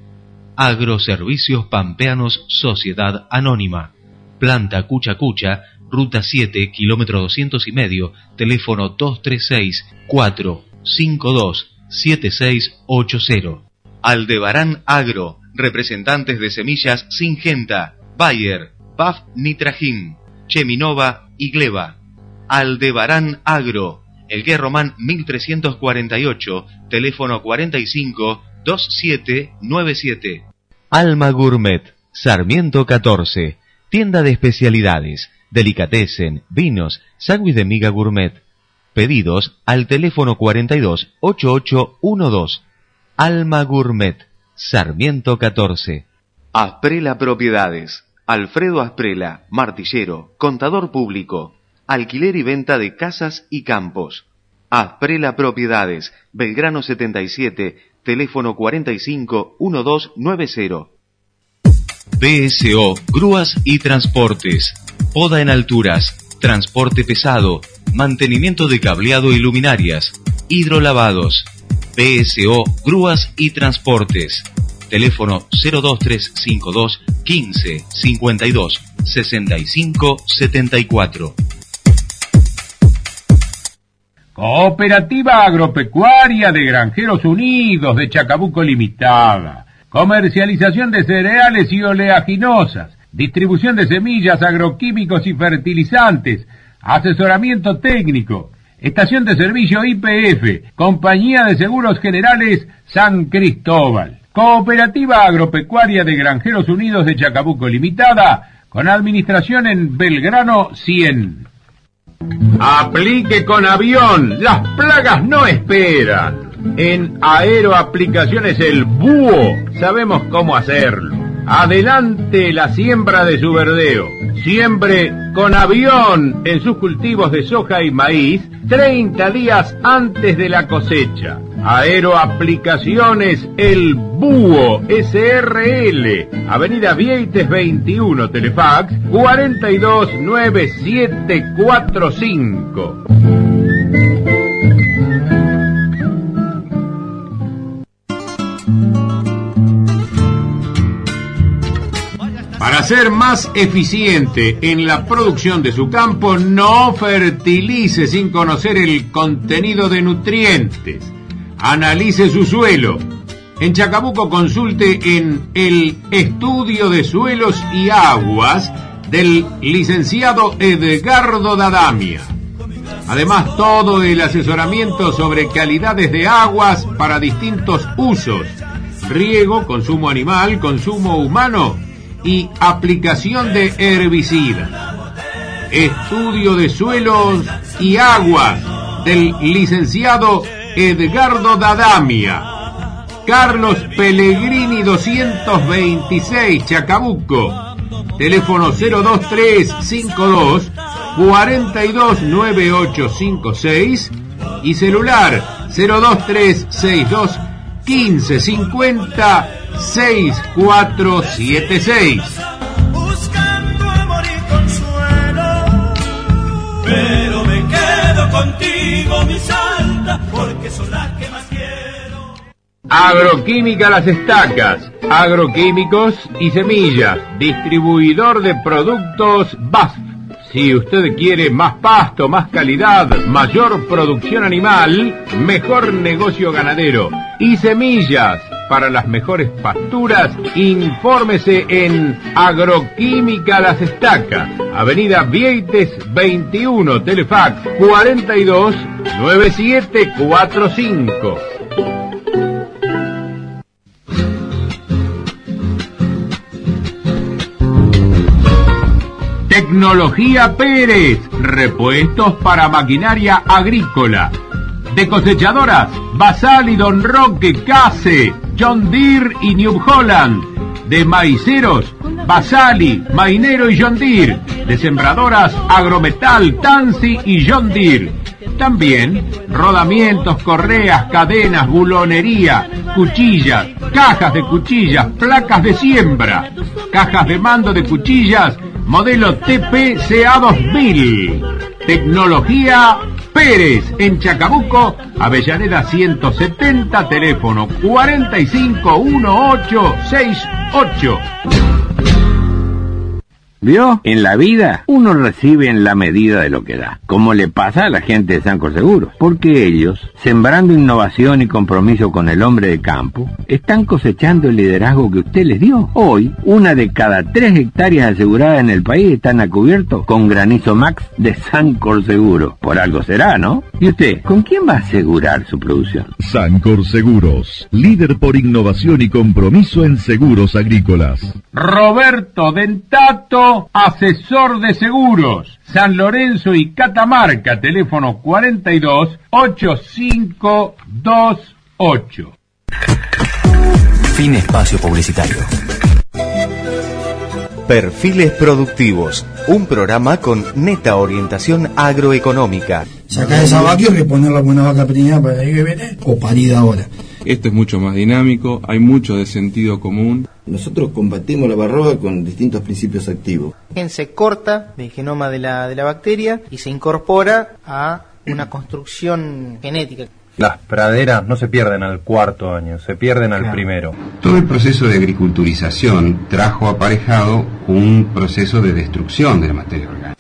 Speaker 14: Agroservicios Pampeanos Sociedad Anónima. Planta Cucha Cucha, Ruta 7, kilómetro 200 y medio, teléfono 236 452 7680. Aldebarán Agro, representantes de semillas Singenta, Bayer, BAF Nitragin, Cheminova y Gleba. Aldebarán Agro, el que Román 1348, teléfono 45 2797.
Speaker 2: Alma Gourmet, Sarmiento 14, tienda de especialidades, delicatessen, vinos, sándwich de miga gourmet. Pedidos al teléfono 42 8812. Alma Gourmet, Sarmiento 14. Asprela Propiedades. Alfredo Asprela, martillero, contador público alquiler y venta de casas y campos. Asprela Propiedades, Belgrano 77, teléfono 45 1290.
Speaker 14: BSO, Grúas y Transportes. Poda en alturas, transporte pesado, mantenimiento de cableado y luminarias, hidrolavados. BSO, Grúas y Transportes. Teléfono 02352 15 52 65 74.
Speaker 13: Cooperativa Agropecuaria de Granjeros Unidos de Chacabuco Limitada. Comercialización de cereales y oleaginosas. Distribución de semillas, agroquímicos y fertilizantes. Asesoramiento técnico. Estación de servicio IPF. Compañía de Seguros Generales San Cristóbal. Cooperativa Agropecuaria de Granjeros Unidos de Chacabuco Limitada. Con administración en Belgrano 100. Aplique con avión, las plagas no esperan. En Aeroaplicaciones El Búho sabemos cómo hacerlo. Adelante la siembra de su verdeo. Siembre con avión en sus cultivos de soja y maíz 30 días antes de la cosecha. Aeroaplicaciones El Búho SRL, Avenida Vieites 21, Telefax 429745. Para ser más eficiente en la producción de su campo, no fertilice sin conocer el contenido de nutrientes analice su suelo. En Chacabuco consulte en el Estudio de Suelos y Aguas del licenciado Edgardo Dadamia. Además, todo el asesoramiento sobre calidades de aguas para distintos usos, riego, consumo animal, consumo humano y aplicación de herbicidas. Estudio de suelos y aguas del licenciado Edgardo Dadamia, Carlos Pellegrini 226 Chacabuco, teléfono 02352 429856 y celular 02362 1550 6476.
Speaker 15: Buscando amor y consuelo, pero me quedo contigo, mi porque son las que más quiero.
Speaker 13: Agroquímica Las Estacas, agroquímicos y semillas, distribuidor de productos BASF. Si usted quiere más pasto, más calidad, mayor producción animal, mejor negocio ganadero y semillas para las mejores pasturas, infórmese en Agroquímica Las Estacas, Avenida Vieites 21, Telefax 42 9745. Tecnología Pérez, repuestos para maquinaria agrícola. De cosechadoras, Basal y Don Roque Case, John Deere y New Holland. De maiceros, Basali, Mainero y John Deere. De sembradoras, Agrometal, Tansi y John Deere. También rodamientos, correas, cadenas, bulonería, cuchillas, cajas de cuchillas, placas de siembra, cajas de mando de cuchillas, modelo TPCA 2000. Tecnología Pérez en Chacabuco, Avellaneda 170, teléfono 451868.
Speaker 11: ¿Vio? En la vida uno recibe en la medida de lo que da, como le pasa a la gente de Sancor Seguros, porque ellos, sembrando innovación y compromiso con el hombre de campo, están cosechando el liderazgo que usted les dio. Hoy, una de cada tres hectáreas aseguradas en el país están a cubierto con granizo max de Sancor Seguro. Por algo será, ¿no? ¿Y usted, con quién va a asegurar su producción?
Speaker 12: Sancor Seguros, líder por innovación y compromiso en seguros agrícolas.
Speaker 13: Roberto Dentato, asesor de seguros. San Lorenzo y Catamarca, teléfono 42 8528.
Speaker 2: Fin espacio publicitario. Perfiles Productivos, un programa con neta orientación agroeconómica.
Speaker 3: Sacar esa vaca y reponer la buena vaca preñada para que viene o parida ahora.
Speaker 4: Esto es mucho más dinámico, hay mucho de sentido común.
Speaker 5: Nosotros combatimos la barroga con distintos principios activos.
Speaker 6: Se corta del genoma de la, de la bacteria y se incorpora a una construcción genética.
Speaker 7: Las praderas no se pierden al cuarto año, se pierden al primero.
Speaker 8: Todo el proceso de agriculturización trajo aparejado un proceso de destrucción de la materia orgánica.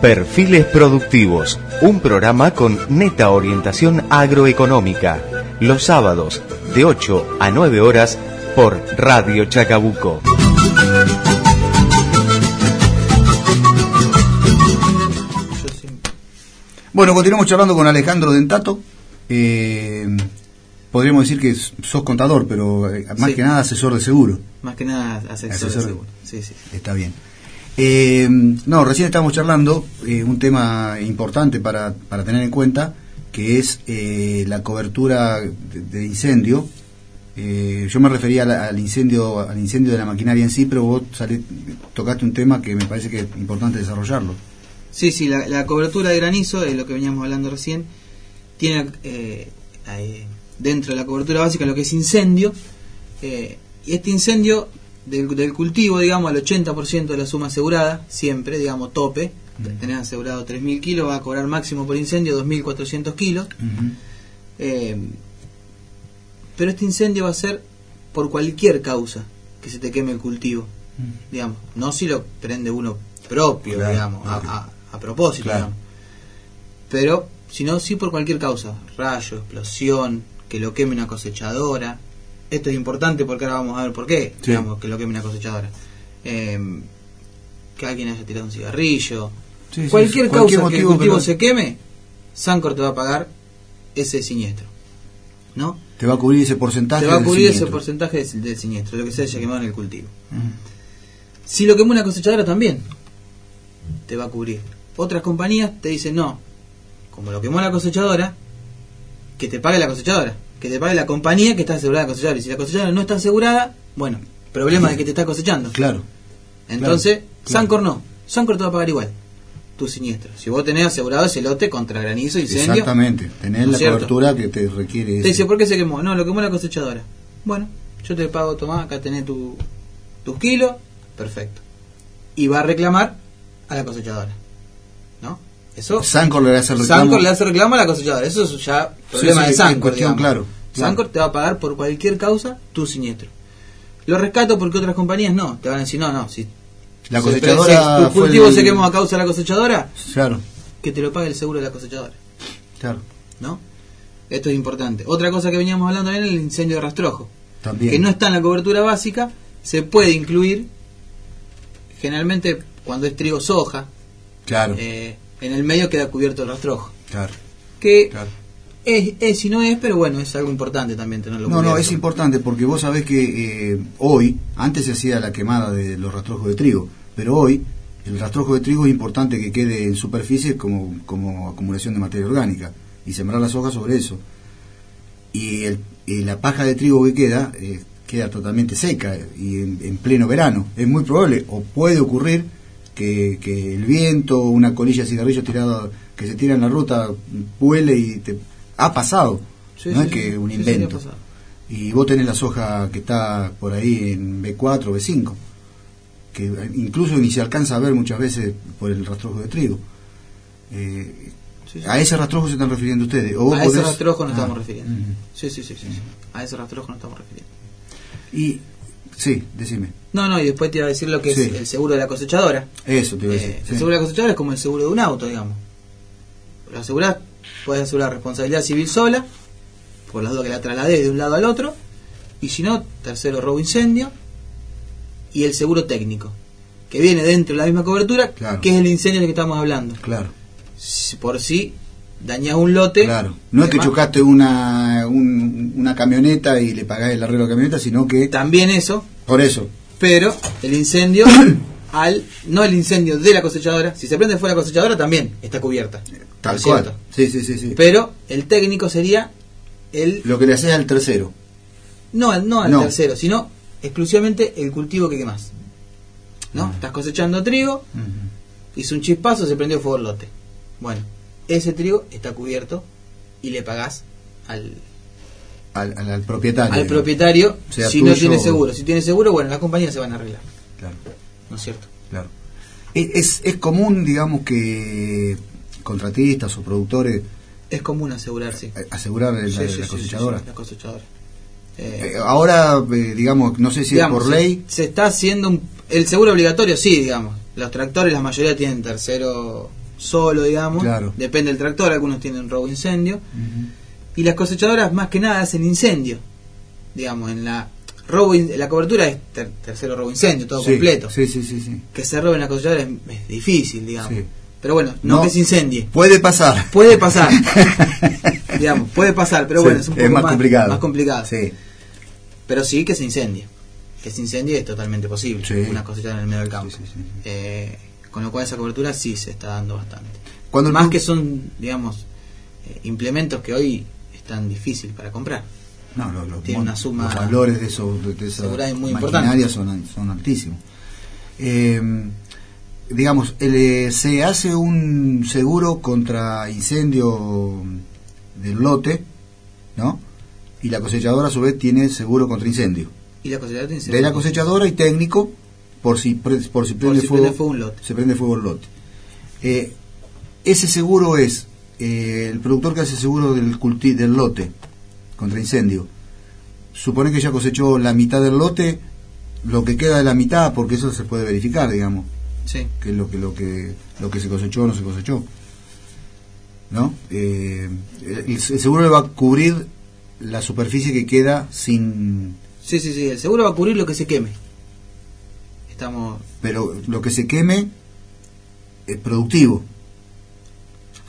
Speaker 2: Perfiles Productivos, un programa con neta orientación agroeconómica. Los sábados, de 8 a 9 horas, por Radio Chacabuco.
Speaker 9: Bueno, continuamos charlando con Alejandro Dentato. Eh, podríamos decir que sos contador, pero eh, más
Speaker 10: Sí.
Speaker 9: que nada asesor de seguro.
Speaker 10: Más que nada asesor, de seguro. Sí, sí.
Speaker 9: Está bien. Eh, no, recién estábamos charlando eh, un tema importante para, para tener en cuenta, que es eh, la cobertura de, de incendio. Eh, yo me refería la- al incendio al incendio de la maquinaria en sí, pero vos tocaste un tema que me parece que es importante desarrollarlo.
Speaker 10: Sí, sí, la, la cobertura de granizo, de lo que veníamos hablando recién, tiene eh, dentro de la cobertura básica lo que es incendio, eh, y este incendio del, del cultivo, digamos, al 80% de la suma asegurada, siempre, digamos, tope, tenés asegurado 3.000 kilos, va a cobrar máximo por incendio 2.400 kilos, eh, pero este incendio va a ser por cualquier causa que se te queme el cultivo, digamos, no si lo prende uno propio,
Speaker 9: Claro,
Speaker 10: digamos, a,
Speaker 9: claro.
Speaker 10: a- a propósito,
Speaker 9: Claro.
Speaker 10: digamos. pero si no, sí por cualquier causa, rayo, explosión, que lo queme una cosechadora, esto es importante porque ahora vamos a ver por qué,
Speaker 9: Sí.
Speaker 10: digamos, que lo queme una cosechadora, Eh, que alguien haya tirado un cigarrillo,
Speaker 9: Sí,
Speaker 10: cualquier
Speaker 9: sí,
Speaker 10: causa
Speaker 9: cualquier
Speaker 10: que el cultivo se queme, Sancor te va a pagar ese siniestro, ¿no?
Speaker 9: Te va a cubrir ese porcentaje.
Speaker 10: Te va a cubrir ese porcentaje del, del siniestro, lo que se haya quemado en el cultivo. Si lo quemó una cosechadora también, te va a cubrir. Otras compañías te dicen, no, como lo quemó la cosechadora, que te pague la cosechadora, que te pague la compañía que está asegurada la cosechadora. Y si la cosechadora no está asegurada, bueno, problema de que te está cosechando.
Speaker 9: Claro.
Speaker 10: Entonces,
Speaker 9: claro.
Speaker 10: Sancor no, Sancor te va a pagar igual. Tu siniestro. Si vos tenés asegurado ese lote contra granizo, incendio.
Speaker 9: Exactamente, tener
Speaker 10: ¿no es
Speaker 9: la
Speaker 10: cierto?
Speaker 9: cobertura que te requiere
Speaker 10: Te
Speaker 9: ese.
Speaker 10: dice, ¿por qué se quemó? No, lo quemó la cosechadora. Bueno, yo te pago, tomá, acá tenés tu, tus kilos, perfecto. Y va a reclamar a la cosechadora. ¿No? Eso.
Speaker 9: Sancor le hace reclamo.
Speaker 10: Sancor le hace reclamo a la cosechadora. Eso es ya problema
Speaker 9: sí,
Speaker 10: de Sancor.
Speaker 9: cuestión, claro, claro.
Speaker 10: Sancor te va a pagar por cualquier causa tu siniestro. Lo rescato porque otras compañías no. Te van a decir, no, no. Si
Speaker 9: La
Speaker 10: se-
Speaker 9: cosechadora
Speaker 10: si tu cultivo
Speaker 9: el-
Speaker 10: se quemó a causa de la cosechadora,
Speaker 9: Claro,
Speaker 10: que te lo pague el seguro de la cosechadora.
Speaker 9: claro.
Speaker 10: ¿No? Esto es importante. Otra cosa que veníamos hablando también es el incendio de rastrojo.
Speaker 9: También.
Speaker 10: Que no está en la cobertura básica, se puede incluir generalmente cuando es trigo soja,
Speaker 9: Claro,
Speaker 10: eh, en el medio queda cubierto el rastrojo.
Speaker 9: claro.
Speaker 10: Que
Speaker 9: Claro.
Speaker 10: Es, es y no es, pero bueno, es algo importante también tenerlo
Speaker 9: No, no, es importante porque vos sabés que eh, hoy, antes se hacía la quemada de los rastrojos de trigo, pero hoy el rastrojo de trigo es importante que quede en superficie como, como acumulación de materia orgánica y sembrar las hojas sobre eso. Y, el- y la paja de trigo que queda eh, queda totalmente seca y en, en pleno verano. Es muy probable, o puede ocurrir, que, que el viento, una colilla de cigarrillos tirada que se tira en la ruta, vuele y te... Ha pasado,
Speaker 10: Sí,
Speaker 9: no
Speaker 10: sí,
Speaker 9: es que un invento. y vos tenés la soja que está por ahí en B4, B5, que incluso ni se alcanza a ver muchas veces por el rastrojo de trigo. Eh. A ese rastrojo se están refiriendo ustedes. O
Speaker 10: A ese rastrojo nos
Speaker 9: Ah,
Speaker 10: estamos refiriendo.
Speaker 9: ujú.
Speaker 10: Sí, sí, sí, sí, sí. A ese rastrojo nos estamos refiriendo.
Speaker 9: Y, sí, decime.
Speaker 10: No, no, y después te iba a decir lo que
Speaker 9: Sí.
Speaker 10: es el seguro de la cosechadora.
Speaker 9: Eso te iba a decir.
Speaker 10: Eh,
Speaker 9: sí.
Speaker 10: El seguro de la cosechadora es como el seguro de un auto, digamos. Lo asegurás, puedes asegurar responsabilidad civil sola, por las dudas que la trasladé de un lado al otro, y si no, tercero, robo incendio, y el seguro técnico, que viene dentro de la misma cobertura,
Speaker 9: Claro.
Speaker 10: que es el incendio del que estamos hablando.
Speaker 9: Claro,
Speaker 10: Si por si dañas un lote,
Speaker 9: claro. No es que chocaste una, un- una camioneta y le pagás el arreglo de la camioneta, sino que...
Speaker 10: también eso,
Speaker 9: Por eso.
Speaker 10: pero el incendio al no el incendio de la cosechadora si se prende fuera la cosechadora también está cubierta
Speaker 9: Tal
Speaker 10: ¿no es
Speaker 9: cual. Sí, sí, sí, sí.
Speaker 10: pero el técnico sería el
Speaker 9: Lo que le haces al tercero.
Speaker 10: no al no al
Speaker 9: No.
Speaker 10: tercero sino exclusivamente el cultivo que quemás no estás cosechando trigo hizo un chispazo se prendió fuego el lote bueno ese trigo está cubierto y le pagás al,
Speaker 9: Al, al, al propietario.
Speaker 10: al propietario si no tiene seguro si tiene seguro bueno las compañías se van a arreglar
Speaker 9: Claro.
Speaker 10: No es cierto
Speaker 9: Claro. Es, es, es común, digamos, que contratistas o productores
Speaker 10: es común asegurarse
Speaker 9: eh, asegurar la,
Speaker 10: Sí, sí,
Speaker 9: la
Speaker 10: sí, sí,
Speaker 9: cosechadora.
Speaker 10: sí, la cosechadora. Eh,
Speaker 9: Eh, ahora, eh, digamos, no sé si
Speaker 10: digamos,
Speaker 9: es por ley.
Speaker 10: Se, está haciendo un- el seguro obligatorio, sí, digamos. Los tractores, la mayoría tienen tercero solo, digamos.
Speaker 9: Claro.
Speaker 10: Depende del tractor, algunos tienen robo incendio. Y las cosechadoras, más que nada, hacen incendio. Digamos, en la robo in- la cobertura es ter- tercero robo incendio, todo
Speaker 9: Sí,
Speaker 10: completo.
Speaker 9: Sí, sí, sí, sí.
Speaker 10: Que se roben la cosechadora es, es difícil, digamos.
Speaker 9: Sí.
Speaker 10: Pero bueno, no,
Speaker 9: No.
Speaker 10: que se incendie.
Speaker 9: Puede pasar.
Speaker 10: Puede pasar. digamos, puede pasar, pero bueno, es un poco
Speaker 9: más complicado.
Speaker 10: Más complicado.
Speaker 9: Sí.
Speaker 10: Pero sí que se incendie. Que se incendie es totalmente posible. Una cosechadora en el medio del campo. Eh, con lo cual esa cobertura sí se está dando bastante.
Speaker 9: Cuando
Speaker 10: Más que son, digamos, eh, implementos que hoy están difícil para comprar.
Speaker 9: No, los, los
Speaker 10: Tiene una suma
Speaker 9: los valores de, esos, de, de esa
Speaker 10: muy
Speaker 9: maquinaria son, son altísimos. Eh, digamos, el, eh, se hace un seguro contra incendio del lote, ¿no? Y la cosechadora a su vez tiene seguro contra incendio.
Speaker 10: Y la cosechadora
Speaker 9: De
Speaker 10: seguro.
Speaker 9: la cosechadora y técnico por si, pre- por si
Speaker 10: Por
Speaker 9: prende
Speaker 10: si
Speaker 9: fuego,
Speaker 10: prende fuego un lote.
Speaker 9: se prende fuego el lote. Eh, ese seguro es eh, el productor que hace seguro del, culti- del lote contra incendio. Supone que ya cosechó la mitad del lote, lo que queda de la mitad, porque eso se puede verificar, digamos,
Speaker 10: Sí.
Speaker 9: que es lo que lo que lo que se cosechó o no se cosechó. ¿No? Eh, el, el seguro le va a cubrir la superficie que queda sin
Speaker 10: sí, sí, sí. El seguro va a cubrir lo que se queme. Estamos.
Speaker 9: pero lo que se queme es productivo.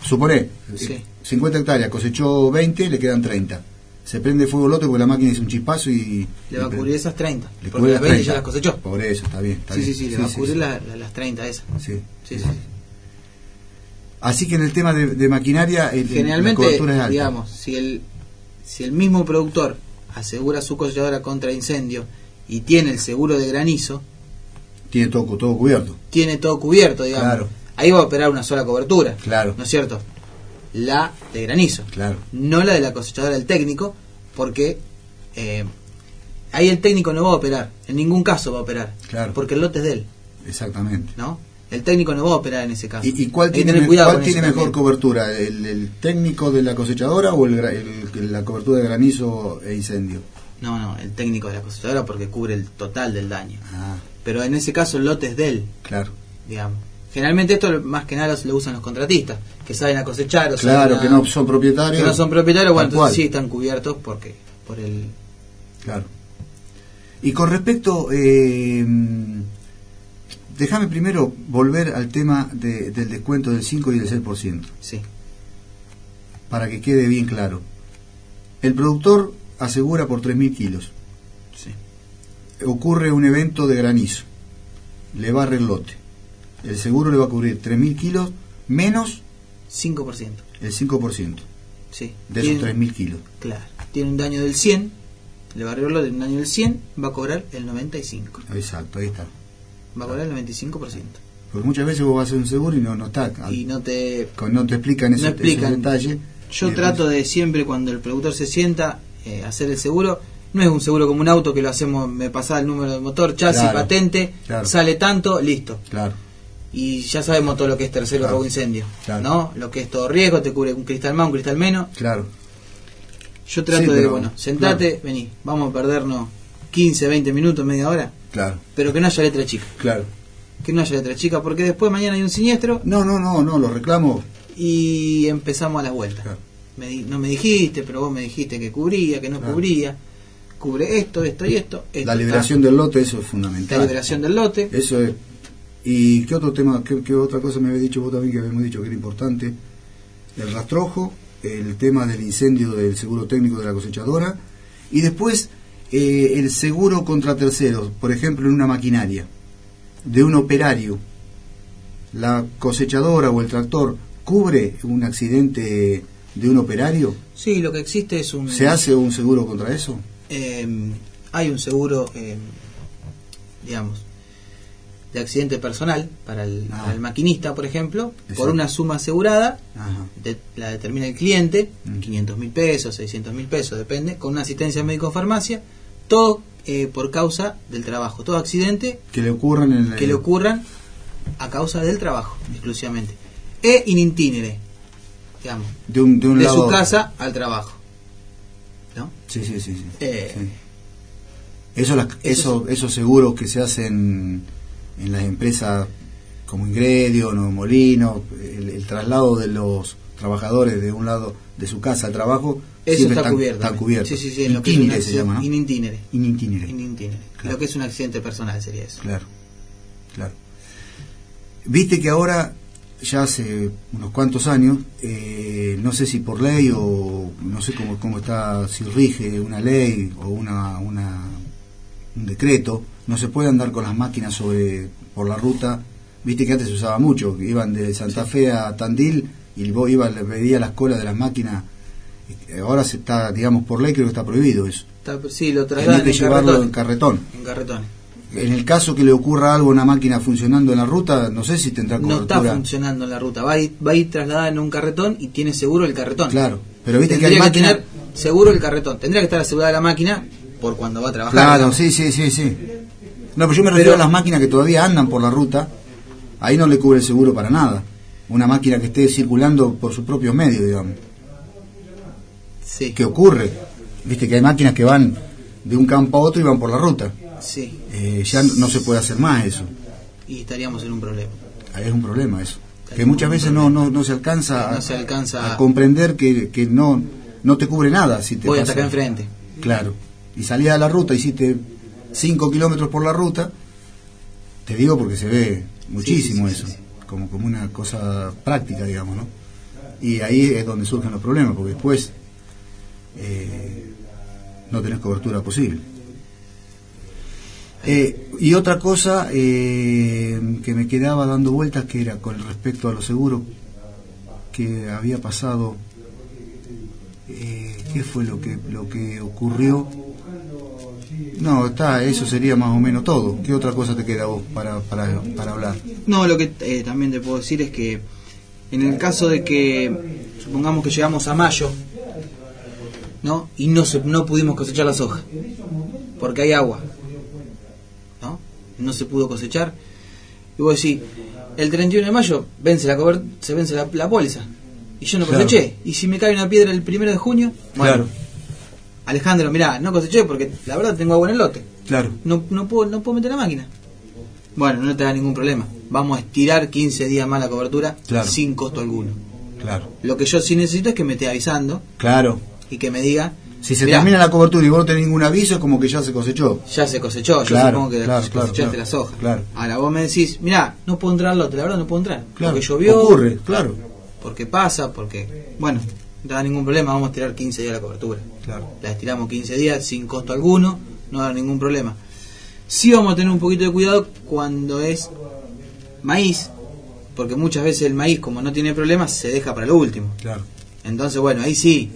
Speaker 9: Supone,
Speaker 10: Sí.
Speaker 9: eh, 50 hectáreas, cosechó 20, le quedan 30. Se prende fuego el lote porque la máquina hizo un chispazo y...
Speaker 10: Le va a cubrir esas 30.
Speaker 9: le
Speaker 10: porque las
Speaker 9: las
Speaker 10: 20 ya
Speaker 9: 30.
Speaker 10: las cosechó.
Speaker 9: Por eso, está bien. Está
Speaker 10: Sí,
Speaker 9: bien.
Speaker 10: sí, sí, le va a cubrir la- la- las 30 esas.
Speaker 9: Sí.
Speaker 10: Sí, sí.
Speaker 9: Así que en el tema de, de maquinaria, el- el- la
Speaker 10: Generalmente,
Speaker 9: cobertura es alta.
Speaker 10: digamos, si el, si el mismo productor asegura su cosechadora contra incendio y tiene el seguro de granizo,
Speaker 9: Tiene todo, todo cubierto.
Speaker 10: tiene todo cubierto, digamos.
Speaker 9: Claro.
Speaker 10: ahí va a operar una sola cobertura.
Speaker 9: Claro.
Speaker 10: ¿No es cierto? La de granizo.
Speaker 9: Claro.
Speaker 10: No la de la cosechadora del técnico, porque eh, ahí el técnico no va a operar. En ningún caso va a operar.
Speaker 9: Claro.
Speaker 10: Porque el lote es de él.
Speaker 9: Exactamente.
Speaker 10: ¿No? El técnico no va a operar en ese caso.
Speaker 9: ¿Y, y cuál tiene, me- cuál tiene mejor
Speaker 10: también.
Speaker 9: cobertura? ¿El, el técnico de la cosechadora o el- la cobertura de granizo e incendio?
Speaker 10: No, no, el técnico de la cosechadora porque cubre el total del daño.
Speaker 9: Ah,
Speaker 10: Pero en ese caso el lote es de él,
Speaker 9: claro.
Speaker 10: digamos. Generalmente esto más que nada lo usan los contratistas, que saben a cosechar o
Speaker 9: Claro,
Speaker 10: a-
Speaker 9: que no son propietarios.
Speaker 10: que no son propietarios, bueno,
Speaker 9: cual.
Speaker 10: entonces sí están cubiertos porque por el
Speaker 9: Claro. Y con respecto, eh, déjame primero volver al tema de- del descuento del 5 y del 6%,
Speaker 10: sí.
Speaker 9: para que quede bien claro. El productor asegura por 3.000 kilos.
Speaker 10: Sí.
Speaker 9: Ocurre un evento de granizo. Le barre el lote. El seguro le va a cubrir 3.000 kilos menos
Speaker 10: 5%.
Speaker 9: el 5%
Speaker 10: Sí.
Speaker 9: de esos
Speaker 10: Tiene-
Speaker 9: 3.000 kilos.
Speaker 10: Claro. Tiene un daño del 100, le barrió el lote un daño del 100, va a cobrar el 95.
Speaker 9: Exacto, ahí está.
Speaker 10: Va a cobrar el 95%.
Speaker 9: Porque muchas veces vos vas a hacer un seguro y no, no está.
Speaker 10: Y no te
Speaker 9: no te explican
Speaker 10: no
Speaker 9: esos,
Speaker 10: explican.
Speaker 9: esos detalles.
Speaker 10: Yo trato de siempre cuando el productor se sienta eh, hacer el seguro. No es un seguro como un auto que lo hacemos, me pasa el número de motor, chasis,
Speaker 9: Claro,
Speaker 10: patente,
Speaker 9: claro.
Speaker 10: sale tanto, listo.
Speaker 9: Claro.
Speaker 10: Y ya sabemos todo lo que es tercero
Speaker 9: Claro,
Speaker 10: robo incendio,
Speaker 9: claro.
Speaker 10: ¿no? Lo que es todo riesgo, te cubre un cristal más, un cristal menos.
Speaker 9: Claro.
Speaker 10: Yo trato
Speaker 9: Sí,
Speaker 10: de,
Speaker 9: pero-
Speaker 10: bueno, sentate, vení, vamos a perdernos 15, 20 minutos, media hora,
Speaker 9: Claro,
Speaker 10: pero que no haya letra chica.
Speaker 9: claro.
Speaker 10: Que no haya letra chica, porque después mañana hay un siniestro
Speaker 9: No, no, no, no, los reclamos.
Speaker 10: y empezamos a la vuelta.
Speaker 9: Claro.
Speaker 10: Me di- no me dijiste, pero vos me dijiste que cubría, que no cubría. Cubre esto, esto y esto. esto
Speaker 9: La liberación del lote, eso es fundamental.
Speaker 10: La liberación del lote.
Speaker 9: Eso es. ¿Y qué otro tema, qué, qué otra cosa me había dicho vos también que habíamos dicho que era importante? El rastrojo, el tema del incendio del seguro técnico de la cosechadora y después eh, el seguro contra terceros, por ejemplo, en una maquinaria de un operario. ¿La cosechadora o el tractor cubre un accidente de un operario?
Speaker 10: Sí, lo que existe es un...
Speaker 9: ¿Se hace un seguro contra eso?
Speaker 10: eh, hay un seguro, eh, digamos, de accidente personal para el,
Speaker 9: Ah.
Speaker 10: para el maquinista, por ejemplo, por una suma asegurada, de- la determina el cliente,
Speaker 9: Mm.
Speaker 10: 500 mil pesos, 600 mil pesos, depende, con una asistencia médico-farmacia, todo eh, por causa del trabajo, todo accidente
Speaker 9: Que le ocurran en el...
Speaker 10: que le ocurran a causa del trabajo, exclusivamente. E in itinere, digamos,
Speaker 9: de un, de un
Speaker 10: de
Speaker 9: lado...
Speaker 10: su casa al trabajo. ¿No?
Speaker 9: Sí, sí, sí. sí.
Speaker 10: Eh,
Speaker 9: Sí. Eso, las- eso- esos seguros que se hacen en las empresas como Ingredion o Molino, el, el traslado de los trabajadores de un lado de su casa al trabajo,
Speaker 10: Eso
Speaker 9: siempre
Speaker 10: está cubierto.
Speaker 9: están
Speaker 10: también.
Speaker 9: cubiertos.
Speaker 10: Sí, sí, sí, lo que es
Speaker 9: se llama, ¿no?
Speaker 10: in itinere.
Speaker 9: In itinere.
Speaker 10: In itinere.
Speaker 9: Claro.
Speaker 10: Lo que es un accidente personal sería eso.
Speaker 9: Claro, claro. Viste que ahora, ya hace unos cuantos años, eh, no sé si por ley o no sé cómo, cómo está, si rige una ley o una, una, un decreto, no se puede andar con las máquinas sobre por la ruta. Viste que antes se usaba mucho, que iban de Santa Fe a Tandil y vos ibas, le veía las colas de las máquinas. Ahora se está, digamos, por ley creo que está prohibido eso.
Speaker 10: Está- sí, lo trasladan
Speaker 9: que
Speaker 10: en
Speaker 9: llevarlo
Speaker 10: carretón.
Speaker 9: en carretón.
Speaker 10: En carretón.
Speaker 9: En el caso que le ocurra algo a una máquina funcionando en la ruta, no sé si tendrá
Speaker 10: No
Speaker 9: cobertura.
Speaker 10: está funcionando en la ruta. Va a, ir, va a ir trasladada en un carretón y tiene seguro el carretón.
Speaker 9: Claro, pero viste que
Speaker 10: Tendría
Speaker 9: hay máquinas...
Speaker 10: tener seguro el carretón. Tendría que estar asegurada la máquina por cuando va a trabajar.
Speaker 9: Claro, sí, sí, sí, sí. No, pero yo me refiero
Speaker 10: Pero-
Speaker 9: a las máquinas que todavía andan por la ruta. Ahí no le cubre el seguro para nada. Una máquina que esté circulando por sus propios medios, digamos.
Speaker 10: Sí,
Speaker 9: ¿Qué ocurre? Viste que hay máquinas que van de un campo a otro y van por la ruta.
Speaker 10: sí.
Speaker 9: Eh, ya no se puede hacer más eso.
Speaker 10: Y estaríamos en un problema.
Speaker 9: Ahí es un problema eso. Que muchas veces no, no, no se alcanza,
Speaker 10: No se alcanza
Speaker 9: a, comprender que, que no, no te cubre nada si te
Speaker 10: Voy hasta acá enfrente.
Speaker 9: Claro. Y salías de la ruta, hiciste 5 kilómetros por la ruta. Te digo porque se ve muchísimo
Speaker 10: Sí, sí, sí,
Speaker 9: eso.
Speaker 10: sí,
Speaker 9: Como, como una cosa práctica, digamos, ¿no? Y ahí es donde surgen los problemas, porque después eh, no tenés cobertura posible. Eh, y otra cosa eh, que me quedaba dando vueltas, que era con respecto a los seguros que había pasado, ¿qué fue lo que, lo que ocurrió? No, está, eso sería más o menos todo. ¿Qué otra cosa te queda a vos para, para, para hablar?
Speaker 10: No, lo que eh, también te puedo decir es que en el caso de que, supongamos que llegamos a mayo, ¿no? Y no, se, no pudimos cosechar la soja, porque hay agua, ¿no? No se pudo cosechar. Y vos decís, el 31 de mayo vence la se vence la, la póliza, y yo no
Speaker 9: Claro.
Speaker 10: coseché. Y si me cae una piedra el primero de junio, bueno,
Speaker 9: Claro,
Speaker 10: Alejandro, mirá, no coseché porque la verdad tengo agua en el lote.
Speaker 9: claro.
Speaker 10: No, no, puedo, no puedo meter la máquina. Bueno, no te da ningún problema. Vamos a estirar 15 días más la cobertura
Speaker 9: Claro.
Speaker 10: sin costo alguno.
Speaker 9: Claro,
Speaker 10: Lo que yo sí necesito es que me esté avisando
Speaker 9: claro.
Speaker 10: y que me diga,
Speaker 9: Si se
Speaker 10: Mirá.
Speaker 9: termina la cobertura y vos no tenés ningún aviso, es como que ya se cosechó.
Speaker 10: ya se cosechó, yo
Speaker 9: Claro,
Speaker 10: supongo que
Speaker 9: claro,
Speaker 10: cosechaste la soja.
Speaker 9: Claro.
Speaker 10: Ahora vos me decís, mirá, no puedo entrar al lote, la verdad no puedo entrar.
Speaker 9: Claro,
Speaker 10: Porque llovió,
Speaker 9: ocurre, claro.
Speaker 10: porque pasa, porque... Bueno, no da ningún problema, vamos a estirar 15 días la cobertura.
Speaker 9: Claro.
Speaker 10: La estiramos 15 días sin costo alguno, no da ningún problema. Sí vamos a tener un poquito de cuidado cuando es maíz, porque muchas veces el maíz, como no tiene problemas, se deja para lo último.
Speaker 9: Claro.
Speaker 10: Entonces, bueno, ahí sí,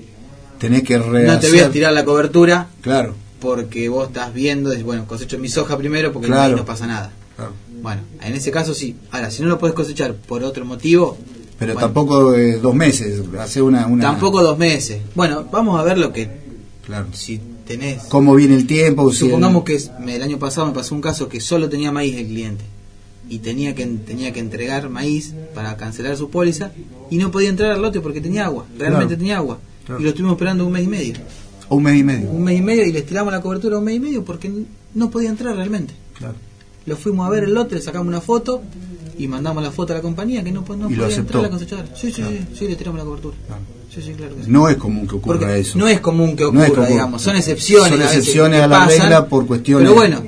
Speaker 9: Tenés que rehacer.
Speaker 10: no te voy a estirar la cobertura
Speaker 9: Claro,
Speaker 10: porque vos estás viendo, bueno, cosecho mi soja primero porque el
Speaker 9: Claro.
Speaker 10: maíz no pasa nada.
Speaker 9: claro.
Speaker 10: Bueno, en ese caso sí. Ahora, si no lo puedes cosechar por otro motivo,
Speaker 9: Pero
Speaker 10: Bueno.
Speaker 9: tampoco eh, dos meses, hacer una, una...
Speaker 10: tampoco dos meses. Bueno, vamos a ver lo que,
Speaker 9: Claro.
Speaker 10: si tenés
Speaker 9: Cómo viene el tiempo. si
Speaker 10: Supongamos
Speaker 9: el-
Speaker 10: que el año pasado me pasó un caso que solo tenía maíz el cliente y tenía que tenía que entregar maíz para cancelar su póliza y no podía entrar al lote porque tenía agua, realmente
Speaker 9: Claro.
Speaker 10: tenía agua.
Speaker 9: Claro.
Speaker 10: Y lo estuvimos esperando un mes y medio.
Speaker 9: Un mes y medio.
Speaker 10: Un mes y medio y le estiramos la cobertura un mes y medio porque no podía entrar realmente.
Speaker 9: Claro.
Speaker 10: Lo fuimos a ver el lote, le sacamos una foto y mandamos la foto a la compañía que no, po- no
Speaker 9: Y lo
Speaker 10: podía entrar
Speaker 9: aceptó.
Speaker 10: a la cosechadora. Sí, sí, sí, sí, le tiramos la cobertura.
Speaker 9: Claro.
Speaker 10: Sí, sí, claro que sí.
Speaker 9: No es común que ocurra
Speaker 10: Porque
Speaker 9: eso.
Speaker 10: No es común que
Speaker 9: No
Speaker 10: ocurra,
Speaker 9: común.
Speaker 10: digamos. Son excepciones.
Speaker 9: Son
Speaker 10: a veces
Speaker 9: excepciones a la
Speaker 10: pasan,
Speaker 9: regla por cuestiones-
Speaker 10: Pero bueno,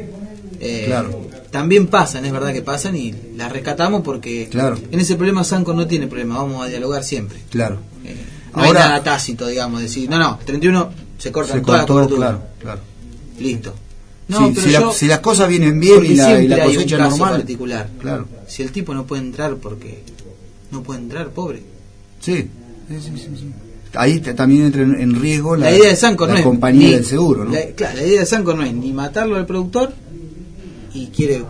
Speaker 10: eh,
Speaker 9: Claro.
Speaker 10: también pasan, es verdad que pasan y las rescatamos porque
Speaker 9: Claro.
Speaker 10: en ese problema Sanco no tiene problema. Vamos a dialogar siempre.
Speaker 9: Claro.
Speaker 10: No hay
Speaker 9: Ahora-
Speaker 10: nada tácito, digamos. Decir, no, no, 31 se corta
Speaker 9: Se
Speaker 10: toda la
Speaker 9: cortó,
Speaker 10: cobertura.
Speaker 9: claro, claro.
Speaker 10: Listo. No,
Speaker 9: Sí,
Speaker 10: pero
Speaker 9: si, la-
Speaker 10: yo-
Speaker 9: si las cosas vienen bien y la, y la
Speaker 10: hay un
Speaker 9: cosecha
Speaker 10: caso
Speaker 9: normal.
Speaker 10: particular.
Speaker 9: Claro.
Speaker 10: Si el tipo no puede entrar porque no puede entrar, pobre.
Speaker 9: Sí, sí, sí, sí. Ahí también entra en, en riesgo la,
Speaker 10: La, idea de Sanco
Speaker 9: la
Speaker 10: no es
Speaker 9: compañía
Speaker 10: ni-
Speaker 9: del seguro, ¿no?
Speaker 10: la- claro, la idea de Sanco no es ni matarlo al productor y quiere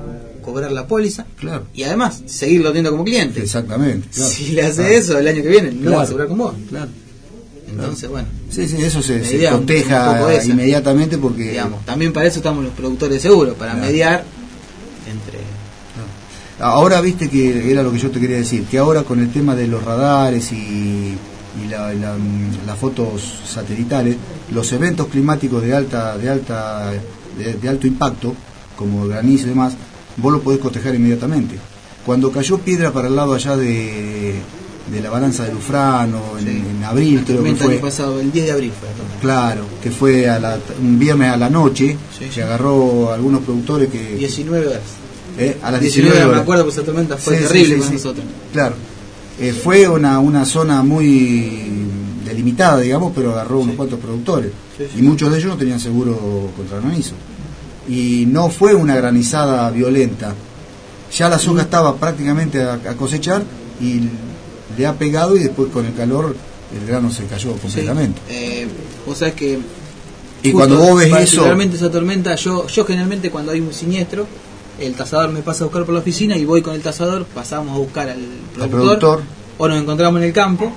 Speaker 10: cobrar la póliza
Speaker 9: Claro.
Speaker 10: y además seguirlo teniendo como cliente.
Speaker 9: Exactamente. claro.
Speaker 10: Si le hace
Speaker 9: Claro.
Speaker 10: eso el año que viene, no va a asegurar con vos.
Speaker 9: Claro.
Speaker 10: Entonces, bueno.
Speaker 9: Sí, sí, eso se, se coteja inmediatamente porque
Speaker 10: Digamos, también para eso estamos los productores de seguro, para mediar
Speaker 9: Ahora viste que era lo que yo te quería decir, que ahora con el tema de los radares y, y la- la- las fotos satelitales, los eventos climáticos de alta, de alta, de, de alto impacto, como granizo y demás, vos lo podés cotejar inmediatamente. Cuando cayó piedra para el lado allá de, de la balanza de Lufrano, en, en abril creo que fue,
Speaker 10: pasado, el 10 de abril fue
Speaker 9: claro, que fue a la- un viernes a la noche,
Speaker 10: Sí, sí.
Speaker 9: se agarró a algunos productores que...
Speaker 10: 19 horas.
Speaker 9: Eh, a las
Speaker 10: 19
Speaker 9: 19
Speaker 10: horas, me acuerdo, pues esa tormenta fue
Speaker 9: Sí,
Speaker 10: terrible
Speaker 9: sí,
Speaker 10: para nosotros.
Speaker 9: Claro. Eh, fue una, una zona muy delimitada, digamos, pero agarró unos cuantos productores. Y muchos de ellos no tenían seguro contra granizo. Y no fue una granizada violenta. Ya la soja estaba prácticamente a, a cosechar y le ha pegado y después con el calor el grano se cayó completamente.
Speaker 10: Eh, vos sabés que.
Speaker 9: Y cuando vos ves eso,
Speaker 10: Particularmente esa tormenta, yo, yo generalmente cuando hay un siniestro, el tasador me pasa a buscar por la oficina y voy con el tasador, pasamos a buscar al productor,
Speaker 9: productor.
Speaker 10: o nos encontramos en el campo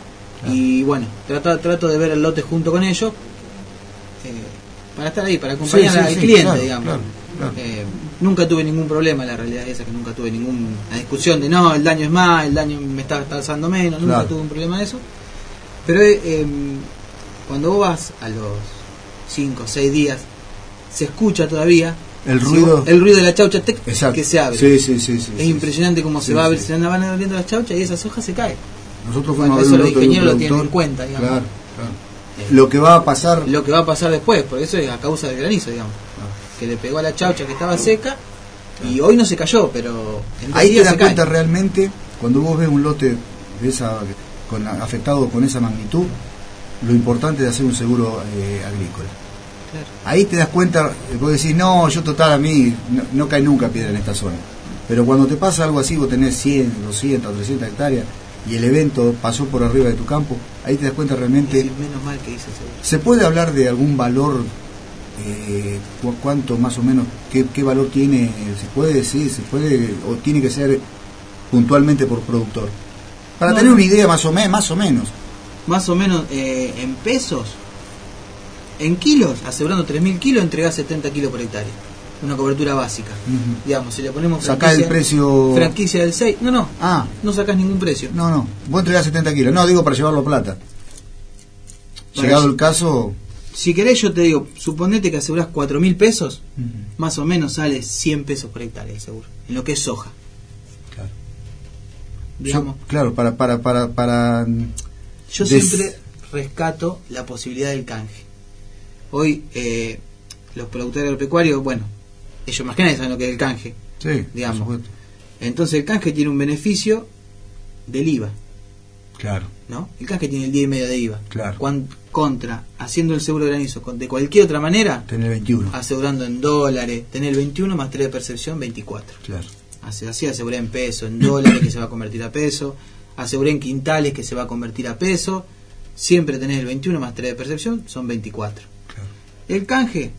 Speaker 10: y bueno, trato, trato de ver el lote junto con ellos eh, para estar ahí, para acompañar
Speaker 9: Sí, sí,
Speaker 10: al
Speaker 9: sí,
Speaker 10: cliente,
Speaker 9: claro,
Speaker 10: digamos.
Speaker 9: claro.
Speaker 10: Eh, nunca tuve ningún problema, la realidad es esa, que nunca tuve ninguna discusión de no, el daño es más, el daño me está tasando menos, nunca tuve un problema de eso. Pero eh, em, cuando vos vas a los 5 o 6 días, se escucha todavía
Speaker 9: El ruido-
Speaker 10: el ruido de la chaucha tec,
Speaker 9: Exacto.
Speaker 10: que se abre.
Speaker 9: Sí, sí, sí, sí,
Speaker 10: es impresionante cómo se va a abrir, se van abriendo las chauchas y esas hojas se caen.
Speaker 9: nosotros
Speaker 10: Bueno,
Speaker 9: fuimos a
Speaker 10: eso
Speaker 9: ver
Speaker 10: los ingenieros lo tienen en cuenta, digamos.
Speaker 9: Claro, claro. Lo que va a pasar
Speaker 10: Lo que va a pasar después, porque eso es a causa del granizo, digamos.
Speaker 9: Ah.
Speaker 10: Que le pegó a la chaucha que estaba seca y hoy no se cayó, pero
Speaker 9: Ahí te das cuenta realmente, cuando vos ves un lote de esa, con, afectado con esa magnitud, lo importante de hacer un seguro eh, agrícola.
Speaker 10: Claro.
Speaker 9: Ahí te das cuenta, vos decís, no, yo total a mí no, no cae nunca piedra en esta zona. Pero cuando te pasa algo así, vos tenés 100, 200, 300 hectáreas y el evento pasó por arriba de tu campo, ahí te das cuenta realmente...
Speaker 10: Sí, menos mal que hice.
Speaker 9: ¿Se puede hablar de algún valor eh, cu- cuánto más o menos, qué, qué valor tiene, se puede decir, se puede, o tiene que ser puntualmente por productor. Para
Speaker 10: No,
Speaker 9: tener una idea más o, me- más o menos.
Speaker 10: Más o menos eh, en pesos, en kilos, asegurando 3.000 kilos, entregás 70 kilos por hectárea. Una cobertura básica. Digamos, si le ponemos
Speaker 9: el
Speaker 10: franquicia-
Speaker 9: precio-
Speaker 10: Franquicia del 6. No, no.
Speaker 9: Ah.
Speaker 10: No sacás ningún precio.
Speaker 9: No, no, vos entregás 70 kilos. No, digo para llevarlo plata.
Speaker 10: Bueno,
Speaker 9: Llegado el caso,
Speaker 10: Si querés, yo te digo, suponete que asegurás 4.000 pesos, más o menos sale 100 pesos por hectárea el seguro. En lo que es soja.
Speaker 9: Claro.
Speaker 10: Digamos,
Speaker 9: yo- claro, para, para, para, para
Speaker 10: yo
Speaker 9: des-
Speaker 10: siempre rescato la posibilidad del canje. Hoy, eh, los productores agropecuarios, bueno, ellos más que nadie saben lo que es el canje.
Speaker 9: Sí,
Speaker 10: digamos. Entonces el canje tiene un beneficio del IVA,
Speaker 9: Claro,
Speaker 10: ¿no? El canje tiene el 10 y medio de IVA.
Speaker 9: Claro.
Speaker 10: Cuan- contra, haciendo el seguro de granizo de cualquier otra manera,
Speaker 9: tener 21.
Speaker 10: asegurando en dólares, tener el 21 más 3 de percepción, 24.
Speaker 9: Claro.
Speaker 10: Así, así aseguré en peso, en dólares que se va a convertir a peso, aseguré en quintales que se va a convertir a peso, siempre tenés el 21 más 3 de percepción, son 24. El canje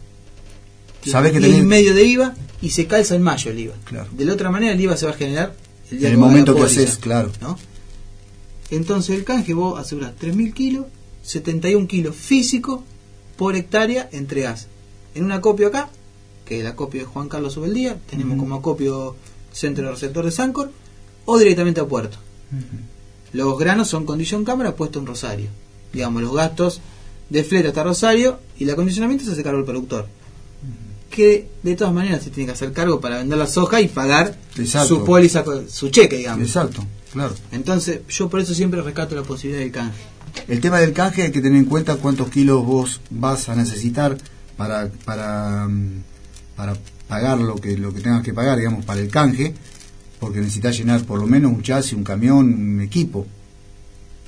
Speaker 10: tiene
Speaker 9: Sabés que
Speaker 10: 10 y
Speaker 9: tenés-
Speaker 10: medio de IVA y se calza en mayo el IVA.
Speaker 9: Claro.
Speaker 10: De la otra manera el IVA se va a generar el día
Speaker 9: En el momento que
Speaker 10: póliza,
Speaker 9: haces, claro.
Speaker 10: ¿no? Entonces el canje vos asegurás 3.000 kilos, 71 kilos físico por hectárea entregás en un acopio acá, que es el acopio de Juan Carlos Ubeldía, tenemos como acopio centro receptor de Sancor, o directamente a puerto. Los granos son condición cámara puesto en Rosario. Digamos, los gastos de flete hasta Rosario y el acondicionamiento se hace cargo el productor. Que de todas maneras se tiene que hacer cargo para vender la soja y pagar
Speaker 9: Exacto.
Speaker 10: su póliza, su cheque, digamos.
Speaker 9: Exacto, claro.
Speaker 10: Entonces, yo por eso siempre rescato la posibilidad del canje.
Speaker 9: El tema del canje hay que tener en cuenta cuántos kilos vos vas a necesitar para para mm, para pagar lo que lo que tengas que pagar, digamos, para el canje, porque necesitas llenar por lo menos un chasis, un camión, un equipo.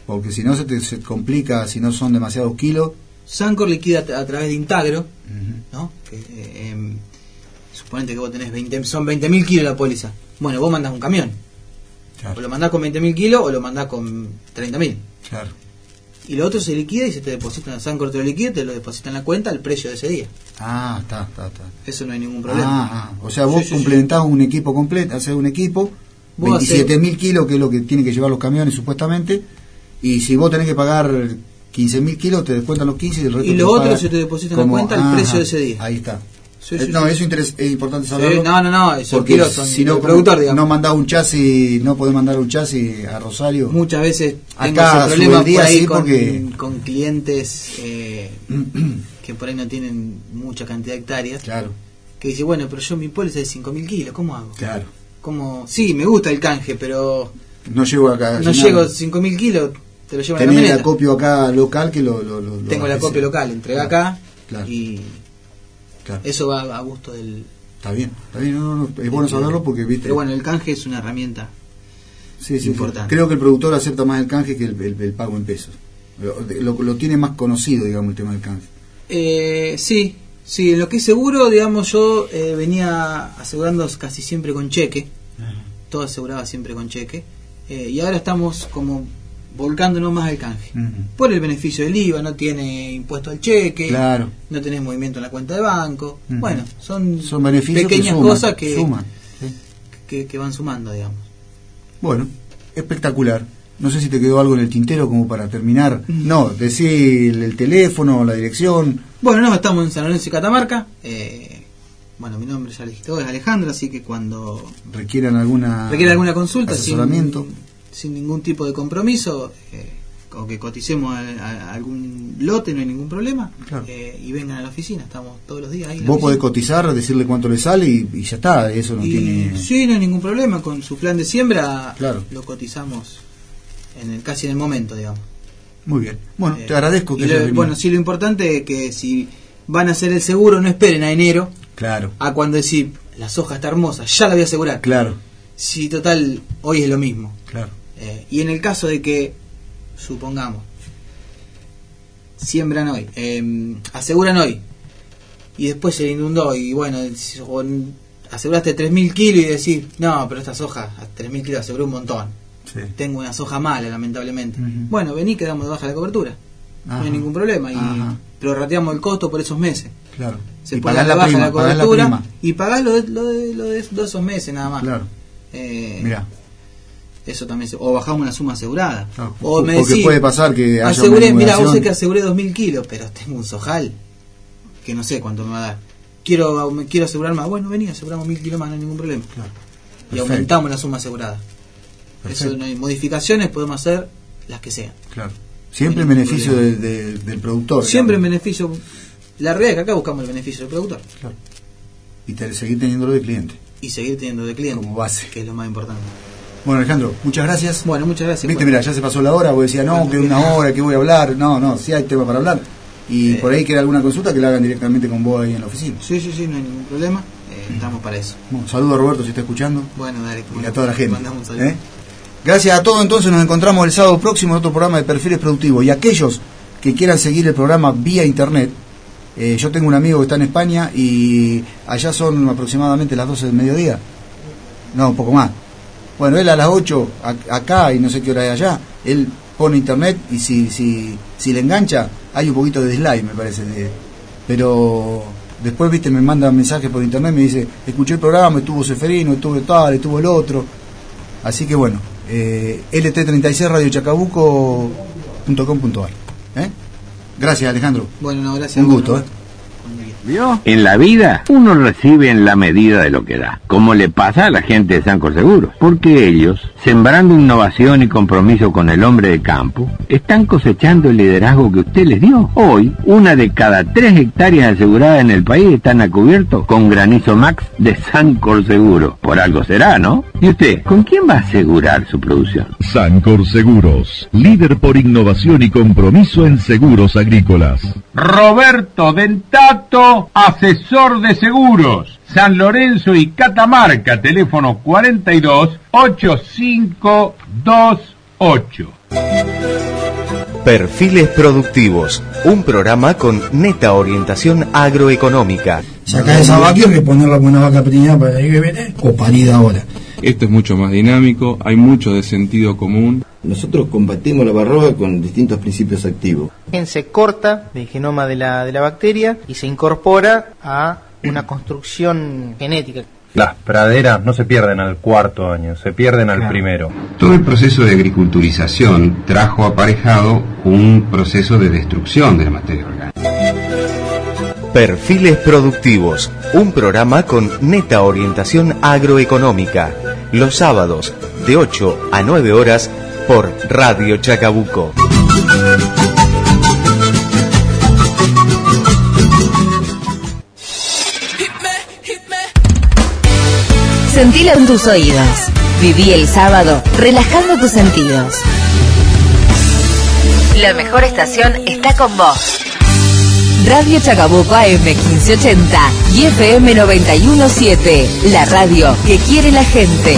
Speaker 9: Porque si no se te se complica, si no son demasiados kilos.
Speaker 10: Sancor liquida a, través de Intagro, ¿no? Que, eh, em, suponete que vos tenés 20, son 20.000 kilos la póliza. Bueno, vos mandás un camión. O lo mandás con 20.000 kilos o lo mandás con 30.000.
Speaker 9: Claro.
Speaker 10: Y lo otro se liquida y se te deposita, Sancor te lo liquida y te lo deposita en la cuenta al precio de ese día.
Speaker 9: Ah, está, está, está.
Speaker 10: Eso no hay ningún problema.
Speaker 9: Ah, ah. O sea, vos
Speaker 10: Sí, sí, sí.
Speaker 9: complementás un equipo completo, haces un equipo,
Speaker 10: Vos
Speaker 9: 27.000 kilos, que es lo que tienen que llevar los camiones supuestamente, y si vos tenés que pagar 15.000 kilos, te descuentan los 15 y el resto
Speaker 10: Y lo otro se te deposita en la
Speaker 9: como-
Speaker 10: cuenta
Speaker 9: Ajá,
Speaker 10: precio de ese día.
Speaker 9: Ahí está.
Speaker 10: Sí,
Speaker 9: Eh,
Speaker 10: sí,
Speaker 9: no,
Speaker 10: sí.
Speaker 9: eso es importante saberlo.
Speaker 10: no, no, no,
Speaker 9: porque
Speaker 10: son
Speaker 9: si no, como
Speaker 10: productor, digamos.
Speaker 9: no mandás un chasis, no podés mandar un chasis a Rosario.
Speaker 10: Muchas veces tengo
Speaker 9: Acá
Speaker 10: ese problema por ahí con,
Speaker 9: porque-
Speaker 10: con clientes eh, que por ahí no tienen mucha cantidad de hectáreas.
Speaker 9: Claro.
Speaker 10: Que dice, bueno, pero yo mi póliza es de 5.000 kilos, ¿cómo hago?
Speaker 9: Claro.
Speaker 10: ¿Cómo? Sí, me gusta el canje, pero
Speaker 9: No llego acá.
Speaker 10: no llego a 5.000 kilos, te lo llevo en la
Speaker 9: Tenés el acopio acá local que lo. lo- lo- lo
Speaker 10: Tengo el acopio local, entrega acá
Speaker 9: Claro.
Speaker 10: y
Speaker 9: Claro.
Speaker 10: eso va a gusto del...
Speaker 9: Está bien, está bien, no, no, no, es bueno saberlo porque, viste.
Speaker 10: Pero bueno, el canje es una herramienta
Speaker 9: Sí, sí,
Speaker 10: importante.
Speaker 9: Creo que el productor acepta más el canje que el, el- el pago en pesos. Lo, lo- lo tiene más conocido, digamos, el tema del canje.
Speaker 10: Eh, sí, sí, en lo que es seguro, digamos, yo eh, venía asegurando casi siempre con cheque, todo aseguraba siempre con cheque, eh, y ahora estamos como volcándonos más al canje. Por el beneficio del IVA, no tiene impuesto al cheque,
Speaker 9: Claro.
Speaker 10: no tenés movimiento en la cuenta de banco, bueno, son,
Speaker 9: Son beneficios que
Speaker 10: pequeñas
Speaker 9: suman,
Speaker 10: cosas que,
Speaker 9: suman,
Speaker 10: que, que van sumando, digamos.
Speaker 9: Bueno, espectacular. No sé si te quedó algo en el tintero como para terminar. No, decir el teléfono, la dirección.
Speaker 10: Bueno, no, estamos en San Lorenzo y Catamarca. eh, bueno, mi nombre ya dije todo, es Alejandro, así que cuando
Speaker 9: Requieran alguna.
Speaker 10: alguna consulta
Speaker 9: asesoramiento.
Speaker 10: sin ningún tipo de compromiso eh, o que coticemos a, a- a algún lote no hay ningún problema
Speaker 9: Claro.
Speaker 10: eh, y vengan a la oficina estamos todos los días ahí
Speaker 9: Vos podés cotizar, decirle cuánto le sale y, y ya está. Eso no
Speaker 10: Y
Speaker 9: tiene.
Speaker 10: sí no hay ningún problema con su plan de siembra
Speaker 9: Claro.
Speaker 10: lo cotizamos en el casi en el momento digamos
Speaker 9: Muy bien. Bueno,
Speaker 10: Eh,
Speaker 9: te agradezco que
Speaker 10: lo- bueno sí lo importante es que si van a hacer el seguro no esperen a enero
Speaker 9: Claro,
Speaker 10: a cuando decir la soja está hermosa ya la voy a asegurar
Speaker 9: claro,
Speaker 10: si total hoy es lo mismo
Speaker 9: claro.
Speaker 10: Eh, y en el caso de que, supongamos, siembran hoy, eh, aseguran hoy, y después se le inundó, y bueno, aseguraste 3.000 kilos y decís, no, pero esta soja, a 3.000 kilos aseguró un montón.
Speaker 9: Sí.
Speaker 10: Tengo una soja mala, lamentablemente. Bueno, vení, quedamos de baja la cobertura. No hay ningún problema. Y
Speaker 9: Ajá.
Speaker 10: prorrateamos el costo por esos meses.
Speaker 9: Claro.
Speaker 10: Se
Speaker 9: Y
Speaker 10: puede
Speaker 9: pagás
Speaker 10: dar
Speaker 9: la
Speaker 10: baja
Speaker 9: prima,
Speaker 10: la
Speaker 9: pagás la
Speaker 10: cobertura
Speaker 9: prima.
Speaker 10: y pagás lo de, lo, de, lo de esos meses nada más.
Speaker 9: Claro.
Speaker 10: Eh,
Speaker 9: Mirá.
Speaker 10: Eso también se- o bajamos una suma asegurada.
Speaker 9: Claro,
Speaker 10: o me
Speaker 9: porque
Speaker 10: decís,
Speaker 9: puede pasar que haya
Speaker 10: aseguré,
Speaker 9: una
Speaker 10: mira, vos sé que aseguré 2000 kilos, pero tengo un sojal que no sé cuánto me va a dar. Quiero me quiero asegurar más. Bueno, vení, aseguramos 1000 kilos más, no hay ningún problema. Y
Speaker 9: Perfecto.
Speaker 10: aumentamos la suma asegurada.
Speaker 9: Perfecto.
Speaker 10: Eso no hay modificaciones, podemos hacer las que sean.
Speaker 9: Claro. Siempre en beneficio
Speaker 10: problema.
Speaker 9: de- de- del productor.
Speaker 10: Siempre en beneficio. La realidad es que acá buscamos el beneficio del productor
Speaker 9: Y te- seguir teniéndolo de cliente.
Speaker 10: y seguir teniendo de cliente,
Speaker 9: Como base.
Speaker 10: que es lo más importante.
Speaker 9: Bueno, Alejandro, muchas gracias.
Speaker 10: Bueno, muchas gracias.
Speaker 9: Viste,
Speaker 10: Bueno.
Speaker 9: mira, ya se pasó la hora, vos decías, no, que una hora, que voy a hablar. No, no, sí hay tema para hablar. Y por ahí queda alguna consulta que la hagan directamente con vos ahí en la oficina.
Speaker 10: Sí, sí, sí, no hay ningún problema. Eh, estamos para eso.
Speaker 9: Bueno, saludo a Roberto si está escuchando.
Speaker 10: Bueno, dale.
Speaker 9: Y a toda la gente.
Speaker 10: Mandamos un saludo.
Speaker 9: ¿eh? Gracias a todos, entonces nos encontramos el sábado próximo en otro programa de perfiles productivos. Y aquellos que quieran seguir el programa vía internet, eh, yo tengo un amigo que está en España y allá son aproximadamente las 12 del mediodía. No, un poco más. Bueno, él a las 8 a- acá y no sé qué hora es allá, él pone internet y si, si, si le engancha, hay un poquito de dislike, me parece. de- pero después, viste, me manda mensajes por internet, me dice, escuché el programa, estuvo Seferino, estuvo tal, estuvo el otro. Así que bueno, eh, LT36 Radio Chacabuco.com.ar. ¿eh? Gracias, Alejandro.
Speaker 10: Bueno, no, gracias.
Speaker 9: Un gusto, ¿eh?
Speaker 11: En la vida, uno recibe en la medida de lo que da, como le pasa a la gente de Sancor Seguros, porque ellos, sembrando innovación y compromiso con el hombre de campo, están cosechando el liderazgo que usted les dio. Hoy, una de cada tres hectáreas aseguradas en el país están a cubierto con granizo max de Sancor Seguro. Por algo será, ¿no? ¿Y usted, con quién va a asegurar su producción?
Speaker 12: Sancor Seguros, líder por innovación y compromiso en seguros agrícolas.
Speaker 13: Roberto Dentato, asesor de seguros. San Lorenzo y Catamarca, teléfono 42 8528.
Speaker 2: Perfiles Productivos, un programa con neta orientación agroeconómica.
Speaker 3: Sacar esa vaca y hay que ponerla con una vaca preñada para que viene o parida ahora.
Speaker 4: Esto es mucho más dinámico, hay mucho de sentido común.
Speaker 5: Nosotros combatimos la barroa con distintos principios activos.
Speaker 6: se corta del genoma de la, de la bacteria y se incorpora a una construcción genética.
Speaker 7: Las praderas no se pierden al cuarto año, se pierden al primero.
Speaker 8: Todo el proceso de agriculturización trajo aparejado un proceso de destrucción de la materia orgánica.
Speaker 2: Perfiles Productivos, un programa con neta orientación agroeconómica. Los sábados, de 8 a 9 horas, por Radio Chacabuco.
Speaker 1: Sentilo en tus oídos. Viví el sábado relajando tus sentidos. La mejor estación está con vos. Radio Chacabuco AM 1580 y FM 917, la radio que quiere la gente.